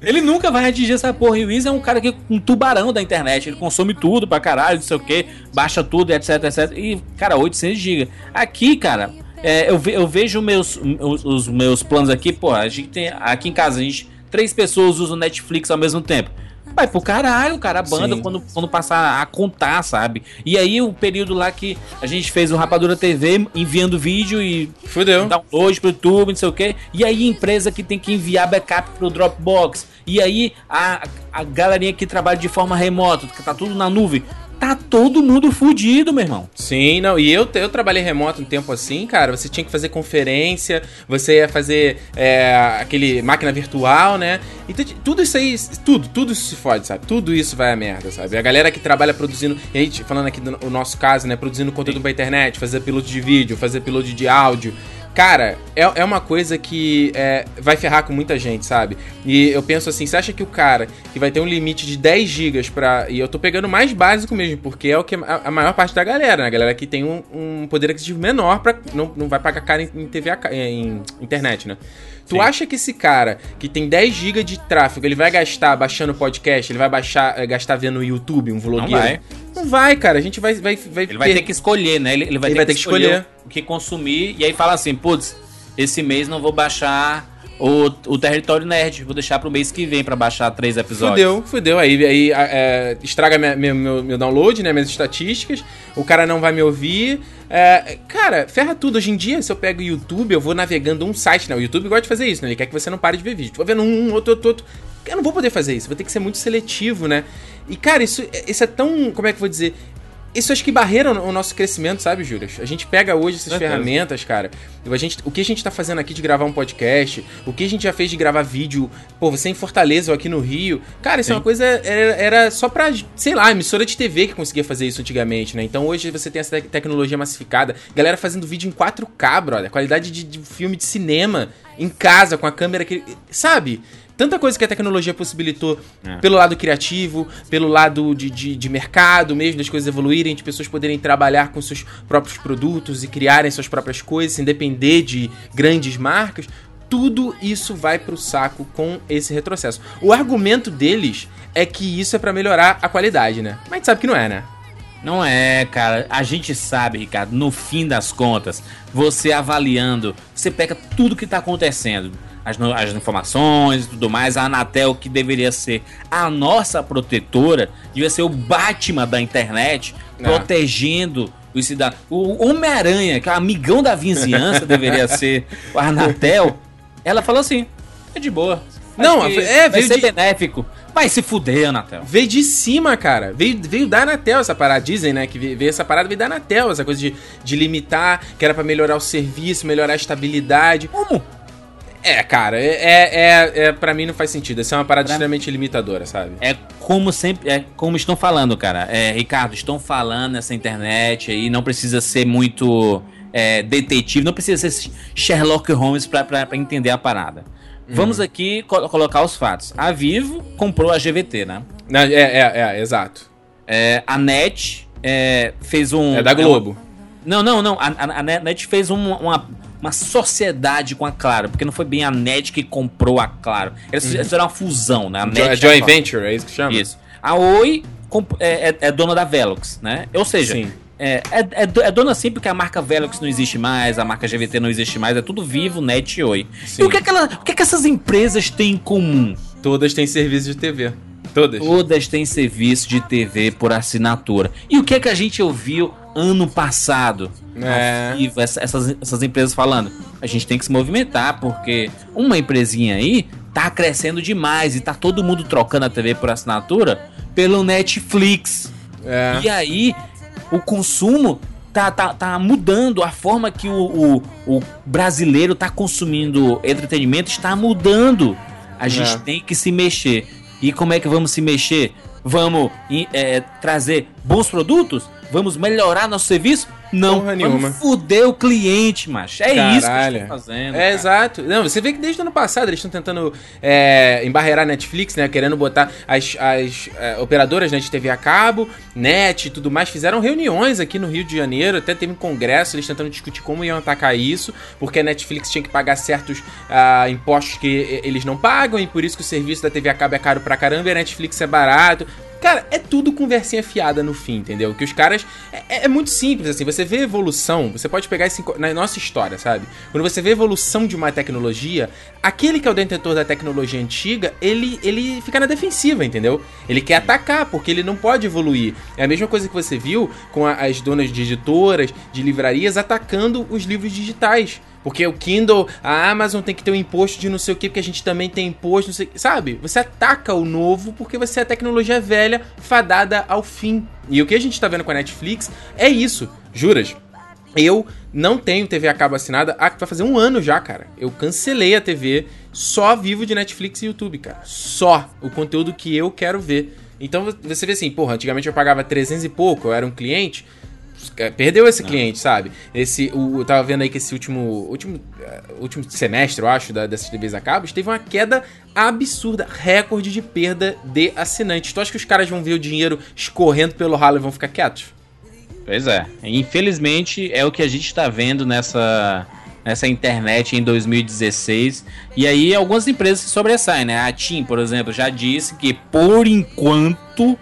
Speaker 6: Ele nunca vai atingir essa porra. E o Wiz é um cara que um tubarão da internet. Ele consome tudo pra caralho, não sei o que, baixa tudo, etc, etc. E, cara, 800 GB. Aqui, cara, é, eu, ve- eu vejo meus, os, os meus planos aqui, pô, a gente tem. Aqui em casa, a gente. Três pessoas usam Netflix ao mesmo tempo. Vai pro caralho, cara, a banda
Speaker 1: Sim.
Speaker 6: quando, quando passar a contar, sabe? E aí o período lá que a gente fez o Rapadura TV enviando vídeo e
Speaker 1: Fudeu.
Speaker 6: download pro YouTube, não sei o que. E aí empresa que tem que enviar backup pro Dropbox. E aí a, a galerinha que trabalha de forma remota, que tá tudo na nuvem. Tá todo mundo fudido, meu irmão.
Speaker 1: Sim, não, e eu, eu trabalhei remoto um tempo assim, cara, você tinha que fazer conferência, você ia fazer é, aquele máquina virtual, né? Então, tudo isso aí, tudo, tudo isso se fode, sabe? Tudo isso vai a merda, sabe? A galera que trabalha produzindo, e aí, falando aqui do no- nosso caso, né? Produzindo conteúdo pra internet, fazer piloto de vídeo, fazer piloto de áudio. Cara, é, é uma coisa que é, vai ferrar com muita gente, sabe? E eu penso assim, você acha que o cara que vai ter um limite de 10 gigas pra... E eu tô pegando mais básico mesmo, porque é o que a, maior parte da galera, né? A galera que tem um, um poder aquisitivo menor pra... Não, não vai pagar caro em, em TV, a em internet, né? Tu acha que esse cara que tem 10 GB de tráfego, ele vai gastar baixando podcast, ele vai baixar, eh, gastar vendo no YouTube, um vlogueiro?
Speaker 6: vai.
Speaker 1: Não vai, cara. A gente vai... vai, vai
Speaker 6: Ele vai ter que escolher, né? Ele, ele vai,
Speaker 1: Ele
Speaker 6: ter,
Speaker 1: vai
Speaker 6: que
Speaker 1: ter que escolher.
Speaker 6: escolher o que consumir. E aí fala assim, putz, esse mês não vou baixar o, o Território Nerd. Vou deixar pro mês que vem pra baixar três episódios.
Speaker 1: Fudeu, fudeu. Aí, aí é, estraga minha- meu, meu download, né? Minhas estatísticas. O cara não vai me ouvir. É, cara, ferra tudo. Hoje em dia, se eu pego o YouTube, eu vou navegando um site, né? O YouTube gosta de fazer isso, né? Ele quer que você não pare de ver vídeo. Tô vendo um, outro, outro, outro. Eu não vou poder fazer isso. Vou ter que ser muito seletivo, né? E, cara, isso, isso é tão. Como é que eu vou dizer? Isso acho que barreira o nosso crescimento, sabe, Júlio? A gente pega hoje essas
Speaker 6: Certeza.
Speaker 1: ferramentas, cara. A gente, o que a gente tá fazendo aqui de gravar um podcast, o que a gente já fez de gravar vídeo, pô, você em Fortaleza ou aqui no Rio. Cara, isso é uma coisa. Era, era só pra, sei lá, emissora de TV que conseguia fazer isso antigamente, né? Então hoje você tem essa tec- tecnologia massificada. Galera fazendo vídeo em 4K, brother. Qualidade de, de filme de cinema em casa, com a câmera que. Sabe? Tanta coisa que a tecnologia possibilitou
Speaker 6: É.
Speaker 1: pelo lado criativo, pelo lado de, de, de mercado mesmo, das coisas evoluírem, de pessoas poderem trabalhar com seus próprios produtos e criarem suas próprias coisas, sem depender de grandes marcas. Tudo isso vai pro saco com esse retrocesso. O argumento deles é que isso é pra melhorar a qualidade, né? Mas a gente sabe que não é, né?
Speaker 6: Não é, cara. A gente sabe, Ricardo, no fim das contas, você avaliando, você pega tudo que tá acontecendo. As, as informações e tudo mais, a Anatel, que deveria ser a nossa protetora, devia ser o Batman da internet,
Speaker 1: É.
Speaker 6: protegendo os cidadãos. O Homem-Aranha, que é o amigão da vizinhança, <laughs> deveria ser a Anatel. Ela falou assim: é de boa.
Speaker 1: Não, é,
Speaker 6: vai
Speaker 1: veio
Speaker 6: ser
Speaker 1: de-
Speaker 6: benéfico. Vai se fuder, Anatel.
Speaker 1: Veio de cima, cara. Veio, veio da Anatel essa parada. Dizem, né? Que veio essa parada veio da Anatel. Essa coisa de, de limitar, que era pra melhorar o serviço, melhorar a estabilidade.
Speaker 6: Como?
Speaker 1: É, cara, é, é, é, é pra mim não faz sentido. Essa é uma parada
Speaker 6: Pra-
Speaker 1: extremamente limitadora, sabe?
Speaker 6: É como sempre, é como estão falando, cara. É, Ricardo, estão falando nessa internet aí, não precisa ser muito é, detetive, não precisa ser Sherlock Holmes pra, pra, pra entender a parada. Vamos aqui co- colocar os fatos. A Vivo comprou a GVT, né?
Speaker 1: É, é, é, exato.
Speaker 6: É, a NET é, fez um.
Speaker 1: É da Globo.
Speaker 6: Não, não, não. A, a- a NET fez um- uma, uma sociedade com a Claro, porque não foi bem a NET que comprou a Claro. Eles fizeram uma fusão, né? A
Speaker 1: Jo-
Speaker 6: NET
Speaker 1: joint
Speaker 6: Claro.
Speaker 1: Venture, é isso que chama?
Speaker 6: Isso. A Oi é, é- é dona da Velox, né? Ou seja,
Speaker 1: Sim.
Speaker 6: é, é, é é dona sim porque a marca Velox não existe mais, a marca GVT não existe mais, é tudo vivo, Net e Oi.
Speaker 1: Sim.
Speaker 6: E o que, é que ela- o que, é que essas empresas têm em comum?
Speaker 1: Todas têm serviço de TV. Todas.
Speaker 6: Todas têm serviço de TV por assinatura. E o que é que a gente ouviu ano passado?
Speaker 1: É.
Speaker 6: Vivo, essa- essas, essas empresas falando. A gente tem que se movimentar, porque uma empresinha aí tá crescendo demais e tá todo mundo trocando a TV por assinatura pelo Netflix.
Speaker 1: É.
Speaker 6: E aí, o consumo tá, tá, tá mudando, a forma que o, o, o brasileiro tá consumindo entretenimento está mudando. A gente
Speaker 1: É.
Speaker 6: tem que se mexer. E como é que vamos se mexer? Vamos é, trazer bons produtos? Vamos melhorar nosso serviço? Não,
Speaker 1: Porra nenhuma.
Speaker 6: fuder o cliente, macho. É isso que
Speaker 1: Caralho.
Speaker 6: estão fazendo.
Speaker 1: É,
Speaker 6: cara.
Speaker 1: exato. Não, você vê que desde o ano passado eles estão tentando é, embarrear a Netflix, né? Querendo botar as, as é, operadoras né, de TV a cabo, net e tudo mais. Fizeram reuniões aqui no Rio de Janeiro, até teve um congresso, eles tentando discutir como iam atacar isso, porque a Netflix tinha que pagar certos ah, impostos que eles não pagam, e por isso que o serviço da TV a cabo é caro pra caramba e a Netflix é barato. Cara, é tudo conversinha fiada no fim, entendeu? Que os caras. É, é muito simples, assim. Você vê evolução, você pode pegar isso na nossa história, sabe? Quando você vê evolução de uma tecnologia, aquele que é o detentor da tecnologia antiga, ele, ele fica na defensiva, entendeu? Ele quer atacar, porque ele não pode evoluir. É a mesma coisa que você viu com a- as donas de editoras, de livrarias, atacando os livros digitais. Porque o Kindle, a Amazon tem que ter um imposto de não sei o que, porque a gente também tem imposto, não sei. Sabe? Você ataca o novo porque você é tecnologia velha, fadada ao fim. E o que a gente tá vendo com a Netflix é isso. Juras? Eu não tenho TV a cabo assinada há, vai fazer um ano já, cara. Eu cancelei a TV, só vivo de Netflix e YouTube, cara. Só o conteúdo que eu quero ver. Então você vê assim, porra, antigamente eu pagava 300 e pouco, eu era um cliente. É, Perdeu esse cliente, sabe? Esse, o, eu tava vendo aí que esse último, último, eh, último semestre, eu acho, da, dessas TVs a cabos, teve uma queda absurda, recorde de perda de assinantes. Tu acha que os caras vão ver o dinheiro escorrendo pelo ralo e vão ficar quietos?
Speaker 6: Pois é. Infelizmente é o que a gente tá vendo nessa, nessa internet em 2016. E aí algumas empresas se sobressaem, né? A TIM, por exemplo, já disse que por enquanto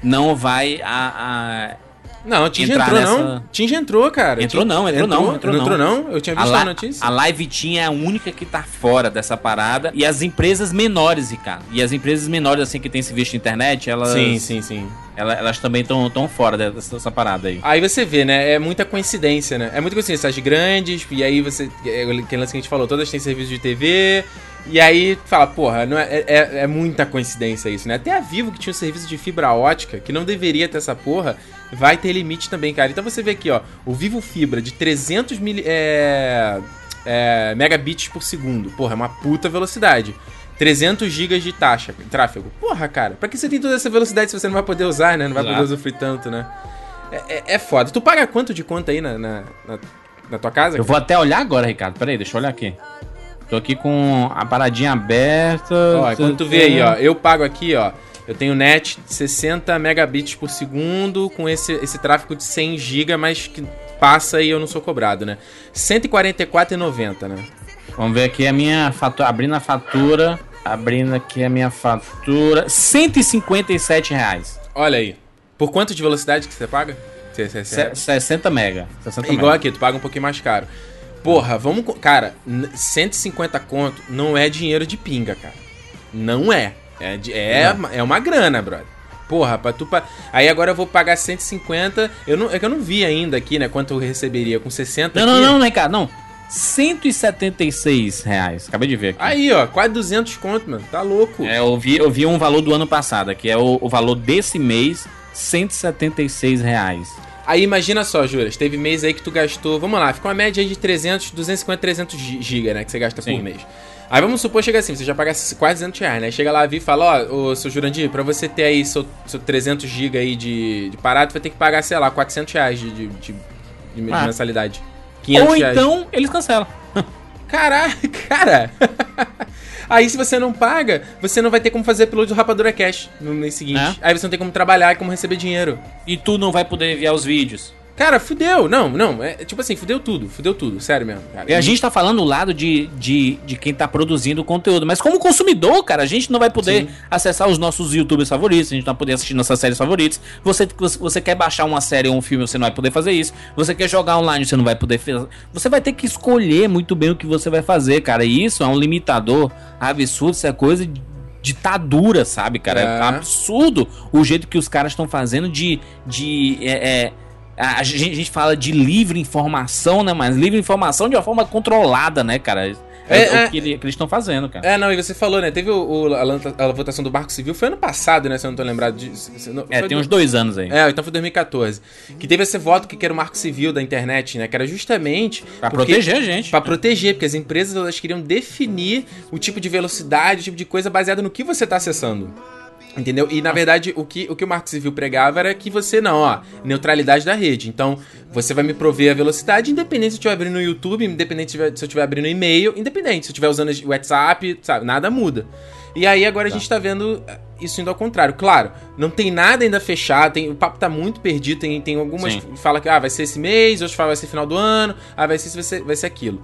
Speaker 6: não vai a.
Speaker 1: Não,
Speaker 6: Entrar
Speaker 1: entrou,
Speaker 6: nessa-
Speaker 1: não. Já entrou, cara.
Speaker 6: Entrou não, entrou não, entrou
Speaker 1: entrou
Speaker 6: não.
Speaker 1: não. Eu tinha
Speaker 6: A,
Speaker 1: visto a,
Speaker 6: Li-
Speaker 1: notícia.
Speaker 6: a Live Team é a única que tá fora dessa parada. E as empresas menores, Ricardo. E as empresas menores, assim, que tem serviço de internet, elas,
Speaker 1: Sim, sim, sim.
Speaker 6: ela- elas também estão tão fora dessa, dessa parada aí.
Speaker 1: Aí você vê, né? É muita coincidência, né? É muita coincidência. As grandes, e aí você. É aquele lance que a gente falou, todas têm serviço de TV. E aí fala, porra, não é, é, é muita coincidência isso, né? Até a Vivo, que tinha um serviço de fibra ótica, que não deveria ter essa porra, vai ter limite também, cara. Então você vê aqui, ó, o Vivo Fibra de 300 mil, é, é, megabits por segundo. Porra, é uma puta velocidade. 300 GB de taxa, tráfego. Porra, cara, pra que você tem toda essa velocidade se você não vai poder usar, né? Não vai
Speaker 6: Exato.
Speaker 1: poder usufruir tanto, né? É, é, é foda. Tu paga quanto de conta aí na, na, na, na tua casa?
Speaker 6: Eu vou até olhar agora, Ricardo. Peraí, deixa eu olhar aqui. Tô aqui com a paradinha aberta.
Speaker 1: Ó, quando tu vê aí, ó, eu pago aqui, ó, eu tenho net de 60 megabits por segundo com esse, esse tráfego de 100 GB, mas que passa e eu não sou cobrado, né? 144,90, né?
Speaker 6: Vamos ver aqui a minha fatura. Abrindo a fatura. Abrindo aqui a minha fatura. 157 reais.
Speaker 1: Olha aí. Por quanto de velocidade que você paga? Você, você, você-
Speaker 6: Se- 60 mega. 60
Speaker 1: Igual
Speaker 6: mega.
Speaker 1: aqui, tu paga um pouquinho mais caro. Porra, vamos. Cara, n- 150 conto não é dinheiro de pinga, cara. Não é. É, de- é, uma- é uma grana, brother. Porra, pra tu. pa- Aí agora eu vou pagar 150. Eu não, é que eu não vi ainda aqui, né? Quanto eu receberia com 60
Speaker 6: Não,
Speaker 1: aqui.
Speaker 6: não, não, Ricardo, não. 176 reais. Acabei de ver aqui.
Speaker 1: Aí, ó, quase 200 conto, mano. Tá louco.
Speaker 6: É, eu vi, eu vi um valor do ano passado, que é o, o valor desse mês, 176 reais.
Speaker 1: Aí imagina só, Juras, teve mês aí que tu gastou, vamos lá, fica uma média aí de 300, 250, 300 gi- giga, né, que você gasta
Speaker 6: Sim.
Speaker 1: por mês. Aí vamos supor, chega assim, você já paga quase 200 reais, né, chega lá e fala, ó, ô, seu Jurandir, pra você ter aí seu, seu 300 giga aí de, de parado, vai ter que pagar, sei lá, 400 reais de, de, de- de
Speaker 6: Ah.
Speaker 1: mensalidade. 500
Speaker 6: Ou
Speaker 1: reais.
Speaker 6: então, eles cancelam.
Speaker 1: Caraca, cara! <laughs> Aí se você não paga, você não vai ter como fazer upload do Rapadura Cash no mês seguinte.
Speaker 6: É.
Speaker 1: Aí você não tem como trabalhar e como receber dinheiro.
Speaker 6: E tu não vai poder enviar os vídeos.
Speaker 1: Cara, fudeu. Não, não. É tipo assim, fudeu tudo. Fudeu tudo. Sério mesmo. Cara.
Speaker 6: E a gente tá falando do lado de, de, de quem tá produzindo o conteúdo. Mas como consumidor, cara, a gente não vai poder
Speaker 1: Sim.
Speaker 6: acessar os nossos youtubers favoritos, a gente não vai poder assistir nossas séries favoritas. Você, você, quer baixar uma série ou um filme, você não vai poder fazer isso. Você quer jogar online, você não vai poder fazer. Você vai ter que escolher muito bem o que você vai fazer, cara. E isso é um limitador absurdo, isso é coisa de ditadura, sabe, cara? É,
Speaker 1: É.
Speaker 6: absurdo o jeito que os caras estão fazendo de. de é, é, a, a gente, a gente fala de livre informação, né? Mas livre informação de uma forma controlada, né, cara? É,
Speaker 1: É,
Speaker 6: o
Speaker 1: é.
Speaker 6: que, ele- que eles estão fazendo, cara.
Speaker 1: É, não, e você falou, né? Teve o, o- a, a votação do Marco Civil, foi ano passado, né? Se eu não tô lembrado disso.
Speaker 6: É, tem
Speaker 1: do-
Speaker 6: uns dois anos aí.
Speaker 1: É, então foi 2014. Que teve esse voto que era o Marco Civil da internet, né? Que era justamente.
Speaker 6: Pra
Speaker 1: porque-
Speaker 6: proteger a gente.
Speaker 1: Pra proteger, porque as empresas elas queriam definir o tipo de velocidade, o tipo de coisa baseado no que você tá acessando. Entendeu? E na verdade, o que, o que o Marco Civil pregava era que você não, ó, neutralidade da rede. Então, você vai me prover a velocidade, independente se eu estiver abrindo no YouTube, independente se eu estiver abrindo e-mail, independente se eu estiver usando o WhatsApp, sabe? Nada muda. E aí agora a gente tá vendo eh, isso indo ao contrário. Claro, não tem nada ainda fechado, tem, o papo tá muito perdido, tem, tem algumas
Speaker 6: Sim.
Speaker 1: que fala que ah, vai ser esse mês, outros falam vai ser final do ano, ah, vai ser isso, vai ser, vai ser aquilo.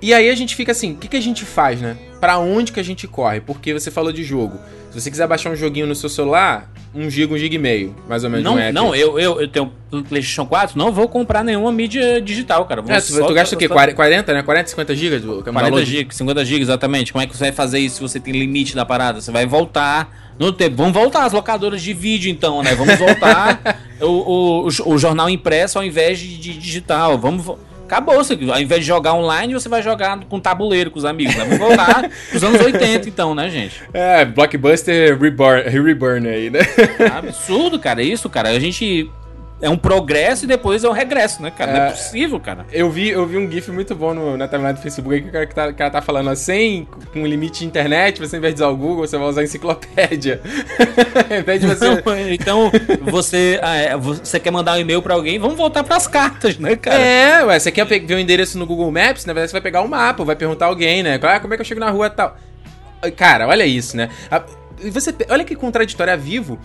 Speaker 1: E aí a gente fica assim, o que, que a gente faz, né? Pra onde que a gente corre? Porque você falou de jogo. Se você quiser baixar um joguinho no seu celular, 1 giga, 1 giga e meio, mais ou menos.
Speaker 6: Não,
Speaker 1: é
Speaker 6: não,
Speaker 1: aqui.
Speaker 6: eu, eu, eu tenho um PlayStation 4, não vou comprar nenhuma mídia digital, cara. Vou
Speaker 1: É, tu, tu gasta o quê?
Speaker 6: só-
Speaker 1: 40, 40, né? 40, 50 gigas? do- que é um
Speaker 6: 40
Speaker 1: download?
Speaker 6: GB, 50 GB, exatamente. Como é que você vai fazer isso se você tem limite da parada? Você vai voltar no tempo. Vamos voltar as locadoras de vídeo, então, né? Vamos voltar o, <laughs> o, o, o jornal impresso ao invés de, de digital. Vamos. Acabou, você, ao invés de jogar online, você vai jogar com tabuleiro com os amigos. Né? Vamos voltar <laughs> pros anos 80, então, né, gente?
Speaker 1: É, Blockbuster Reborn, Reborn aí, né?
Speaker 6: Absurdo, cara. Isso, cara. A gente. É um progresso e depois é um regresso, né, cara? Não é
Speaker 1: É.
Speaker 6: possível, cara.
Speaker 1: Eu vi, eu vi um GIF muito bom no, na timeline do Facebook aí que o cara, que tá, cara tá falando assim, com limite de internet, você ao invés de usar o Google, você vai usar a enciclopédia. <laughs> você.
Speaker 6: Então, você, ah, é, você quer mandar um e-mail pra alguém, vamos voltar pras cartas, né, cara?
Speaker 1: É, ué, você quer ver o endereço no Google Maps, na verdade você vai pegar o mapa, vai perguntar a alguém, né? Ah, como é que eu chego na rua e tal? Cara, olha isso, né? A- e você, olha que contraditório, a Vivo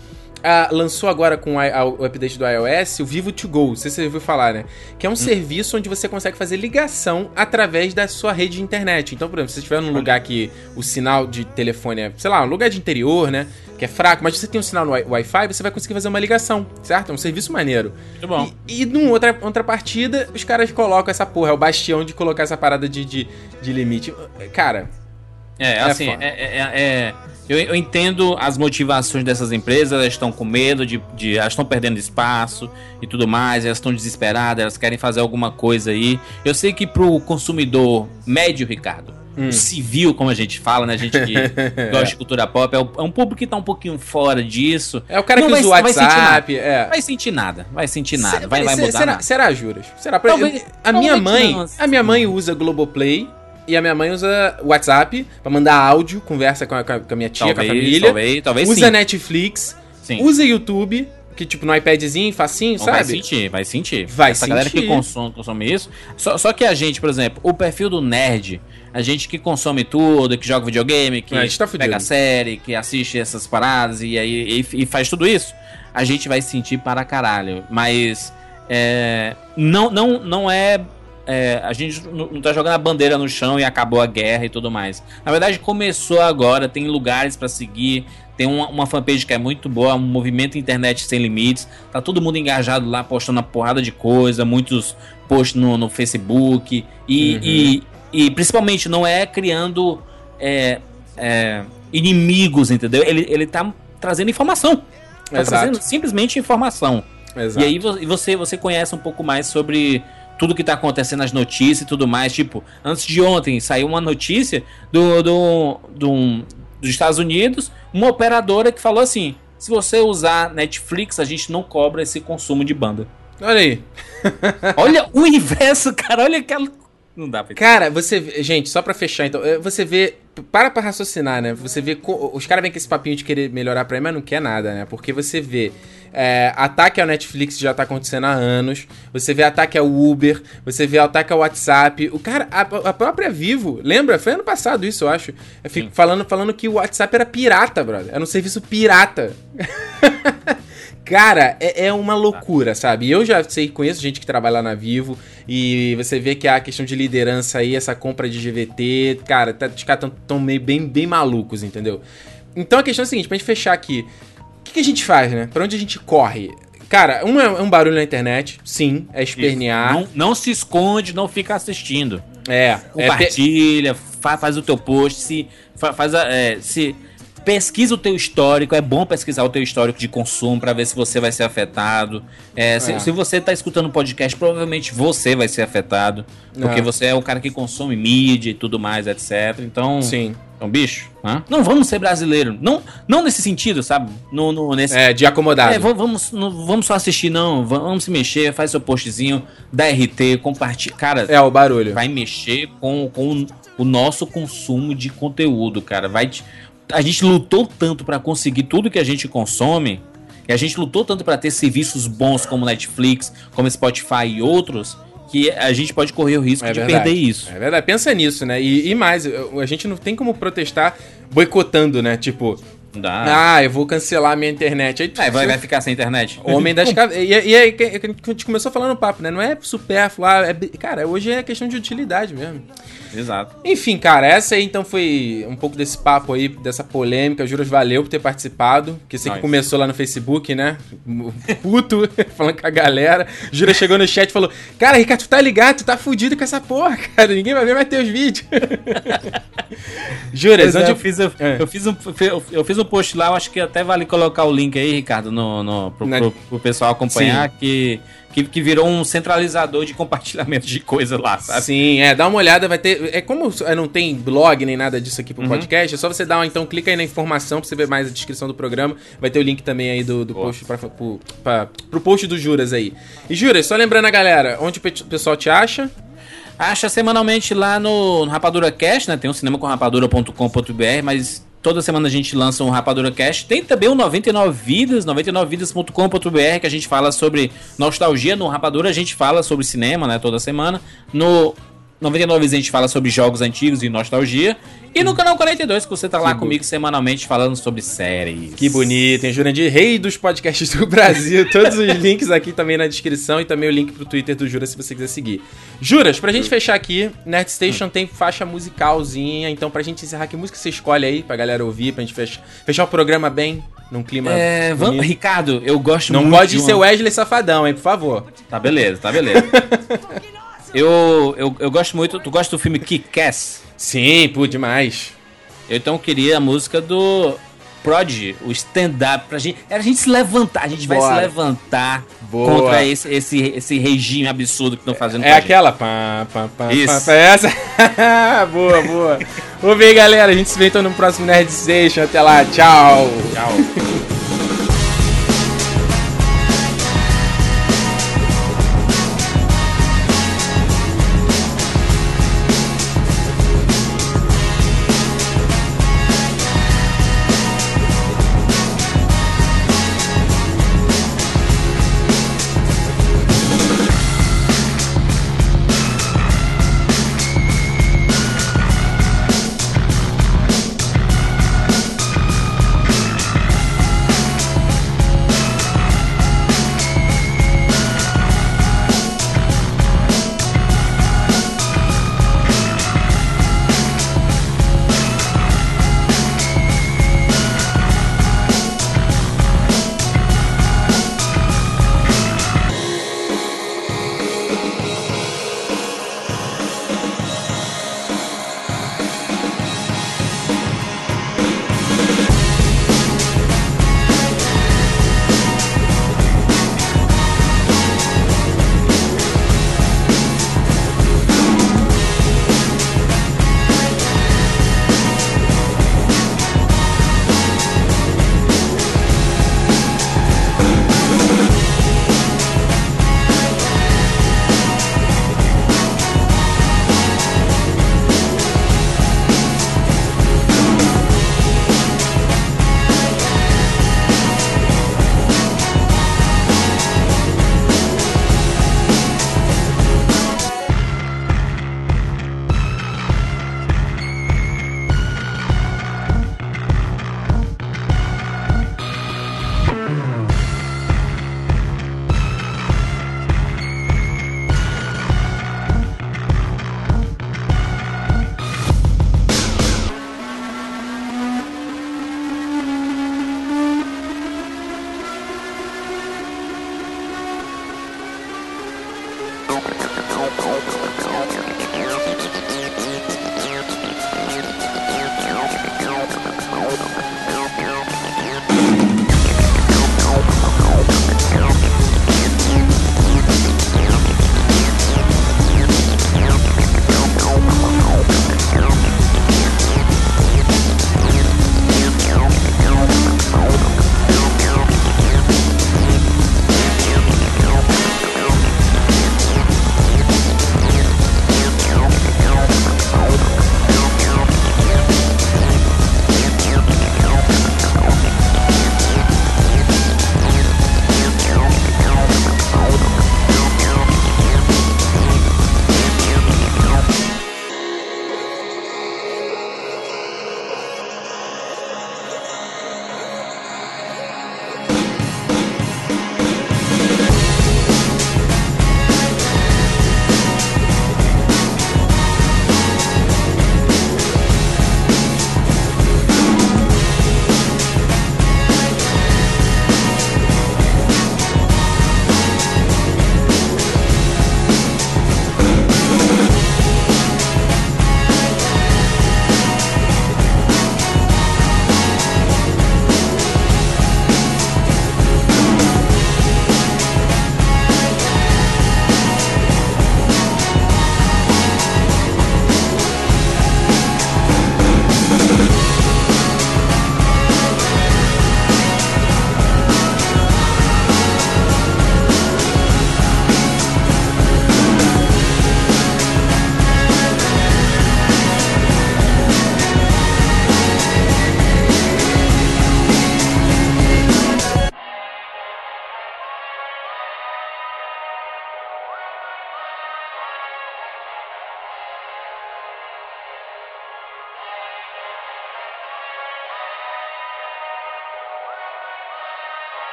Speaker 1: ah, lançou agora com a- a- o update do iOS o Vivo To Go, não sei se você ouviu falar, né? Que é um serviço onde você consegue fazer ligação através da sua rede de internet. Então, por exemplo, se você estiver num lugar que o sinal de telefone é, sei lá, um lugar de interior, né? Que é fraco, mas você tem um sinal no Wi- Wi-Fi, você vai conseguir fazer uma ligação, certo? É um serviço maneiro.
Speaker 6: Muito bom.
Speaker 1: E, e numa outra, outra partida, os caras colocam essa porra, é o bastião de colocar essa parada de, de, de limite. Cara,
Speaker 6: É,
Speaker 1: É
Speaker 6: assim, é, é- é- é- eu, eu entendo as motivações dessas empresas, elas estão com medo de, de- Elas estão perdendo espaço e tudo mais, elas estão desesperadas, elas querem fazer alguma coisa aí. Eu sei que pro consumidor médio, Ricardo,
Speaker 1: Hum.
Speaker 6: o civil, como a gente fala, né? A gente que <laughs> gosta de cultura pop, é, o- é um público que tá um pouquinho fora disso.
Speaker 1: é o cara
Speaker 6: Não
Speaker 1: que
Speaker 6: vai-
Speaker 1: usa o
Speaker 6: não vai sentir
Speaker 1: WhatsApp. É.
Speaker 6: Vai sentir nada, vai sentir nada, vai, vai mudar
Speaker 1: será,
Speaker 6: nada.
Speaker 1: será, juras? Será?
Speaker 6: Talvez-
Speaker 1: exemplo, a minha mãe,
Speaker 6: não.
Speaker 1: a minha mãe usa Globoplay e a minha mãe usa WhatsApp pra mandar áudio, conversa com a, com a- minha tia, com a
Speaker 6: Talvez,
Speaker 1: família.
Speaker 6: talvez, talvez
Speaker 1: usa
Speaker 6: sim.
Speaker 1: Netflix,
Speaker 6: Sim.
Speaker 1: usa YouTube, Que tipo, no iPadzinho, facinho,
Speaker 6: Não, Vai
Speaker 1: sabe?
Speaker 6: sentir, vai sentir.
Speaker 1: Vai
Speaker 6: Essa galera que
Speaker 1: sentir.
Speaker 6: consome, consome isso. Só, só que a gente, por exemplo, o perfil do nerd, a gente que consome tudo, que joga videogame, que
Speaker 1: É, tá
Speaker 6: pega série, que assiste essas paradas e aí e, e faz tudo isso, a gente vai sentir para caralho. Mas é, não, não, não é. É, a gente não tá jogando a bandeira no chão e acabou a guerra e tudo mais. Na verdade, começou agora, tem lugares pra seguir, tem uma, uma fanpage que é muito boa, um movimento internet sem limites. Tá todo mundo engajado lá, postando uma porrada de coisa, muitos posts no, no Facebook. E,
Speaker 1: Uhum.
Speaker 6: e, e principalmente não é criando é, é, inimigos, entendeu? Ele, ele tá trazendo informação. Tá
Speaker 1: Exato.
Speaker 6: trazendo simplesmente informação.
Speaker 1: Exato.
Speaker 6: E aí vo- você, você conhece um pouco mais sobre tudo que tá acontecendo nas notícias e tudo mais. Tipo, antes de ontem saiu uma notícia do, do, do- dos Estados Unidos, uma operadora que falou assim: se você usar Netflix, a gente não cobra esse consumo de banda.
Speaker 1: Olha aí. <laughs>
Speaker 6: Olha o inverso, cara. Olha aquela. Não dá pra.
Speaker 1: Cara, você. Gente, só pra fechar, então. eh, Você vê. Para pra raciocinar, né? Você vê. co- Os caras vêm com esse papinho de querer melhorar pra mim, mas não quer nada, né? Porque você vê. É, ataque ao Netflix já tá acontecendo há anos. Você vê ataque ao Uber. Você vê ataque ao WhatsApp. O cara. A, a própria Vivo. Lembra? Foi ano passado isso, eu acho. Eu fico falando, falando que o WhatsApp era pirata, brother. Era um serviço pirata. <laughs> Cara, é, é uma loucura, sabe? Eu já sei, conheço gente que trabalha lá na Vivo e você vê que a questão de liderança aí, essa compra de GVT, cara, tá, os caras tão, tão meio bem, bem malucos, entendeu? Então a questão é a seguinte, pra gente fechar aqui, que, que a gente faz, né? Pra onde a gente corre? Cara, um é um barulho na internet, sim, é espernear.
Speaker 6: Não, não se esconde, não fica assistindo.
Speaker 1: É, é
Speaker 6: Compartilha, fa- faz o teu post, se, fa- faz a- é, se pesquisa o teu histórico, é bom pesquisar o teu histórico de consumo pra ver se você vai ser afetado. É, se,
Speaker 1: É.
Speaker 6: se você tá escutando podcast, provavelmente você vai ser afetado, porque
Speaker 1: É.
Speaker 6: você é o cara que consome mídia e tudo mais, etc. Então,
Speaker 1: Sim.
Speaker 6: Então bicho, não vamos ser brasileiro, não, não nesse sentido, sabe? No, no- nesse,
Speaker 1: É, de acomodado.
Speaker 6: é, va- vamos, não vamos só assistir, não. Va- Vamos se mexer, faz seu postzinho, dá RT, compartilha. Cara,
Speaker 1: É, o barulho.
Speaker 6: vai mexer com, com o nosso consumo de conteúdo, cara. Vai te- A gente lutou tanto pra conseguir tudo que a gente consome. E a gente lutou tanto pra ter serviços bons como Netflix, como Spotify e outros, que a gente pode correr o risco
Speaker 1: É
Speaker 6: de
Speaker 1: verdade.
Speaker 6: perder isso.
Speaker 1: É verdade, pensa nisso, né? E, e mais, a gente não tem como protestar boicotando, né? Tipo,
Speaker 6: dá.
Speaker 1: ah, eu vou cancelar a minha internet. Aí,
Speaker 6: É, vai, vai ficar sem internet.
Speaker 1: Homem das <laughs> cabeças. E, e aí, a gente começou falando papo, né? Não é supérfluo. ah, é cara, hoje é questão de utilidade mesmo.
Speaker 6: Exato.
Speaker 1: Enfim, cara, essa aí então foi um pouco desse papo aí, dessa polêmica. Juras, valeu por ter participado. Que você que
Speaker 6: Nós.
Speaker 1: começou lá no Facebook, né? Puto, <laughs> falando com a galera. Jura chegou no chat e falou: Cara, Ricardo, tu tá ligado? Tu tá fudido com essa porra, cara. Ninguém vai ver mais teus vídeos. <laughs> Juras,
Speaker 6: é,
Speaker 1: onde
Speaker 6: eu, fiz, eu,
Speaker 1: É.
Speaker 6: eu fiz um, eu, fiz um post lá, eu acho que até vale colocar o link aí, Ricardo, no, no, pro,
Speaker 1: Na-
Speaker 6: pro- pro pessoal acompanhar, que, que, que virou um centralizador de compartilhamento de coisa lá, sabe?
Speaker 1: Sim, é, dá uma olhada, vai ter. É como é, não tem blog nem nada disso aqui pro podcast, é só você dar uma, então, clica aí na informação pra você ver mais a descrição do programa. Vai ter o link também aí do, do
Speaker 6: Boa.
Speaker 1: post pra, pro, pra- pro post do Juras aí. E Juras, só lembrando a galera, onde o pessoal te acha?
Speaker 6: Acha semanalmente lá no, no Rapadura Cast, né? Tem um cinema com rapadura.com.br, mas toda semana a gente lança um Rapadura Cast. Tem também o 99 Vidas, 99vidas.com.br, que a gente fala sobre nostalgia. No Rapadura a gente fala sobre cinema, né? Toda semana. No 99 Vidas a gente fala sobre jogos antigos e nostalgia. E no canal 42, que você tá lá
Speaker 1: Que
Speaker 6: comigo semanalmente falando sobre séries.
Speaker 1: Que bonito, hein? Jurandir, rei dos podcasts do <laughs> Brasil. Todos os links aqui também na descrição e também o link pro Twitter do Juras se você quiser seguir. Juras, pra gente fechar aqui, Nerd Station tem faixa musicalzinha, então pra gente encerrar, que música você escolhe aí pra galera ouvir, pra gente fechar, fechar o programa bem, num clima.
Speaker 6: É, vamos? Ricardo, eu gosto
Speaker 1: Não
Speaker 6: muito.
Speaker 1: pode
Speaker 6: de
Speaker 1: ser Wesley Safadão, hein, por favor.
Speaker 6: Tá beleza, tá beleza. <laughs> eu, eu, eu gosto muito. Tu gosta do filme Kick-Ass?
Speaker 1: Sim, pô, demais.
Speaker 6: Eu então queria a música do Prodigy, o stand-up, pra gente. Era a gente se levantar, a gente vai
Speaker 1: Bora.
Speaker 6: se levantar
Speaker 1: Boa.
Speaker 6: contra esse, esse, esse regime absurdo que estão fazendo
Speaker 1: É
Speaker 6: gente.
Speaker 1: aquela. Pá, pá, pá,
Speaker 6: Isso.
Speaker 1: pá, é essa. <laughs> boa, boa. Vamos ver, galera. A gente se vê então no próximo Nerd Station. Até lá, tchau.
Speaker 6: Tchau. <laughs>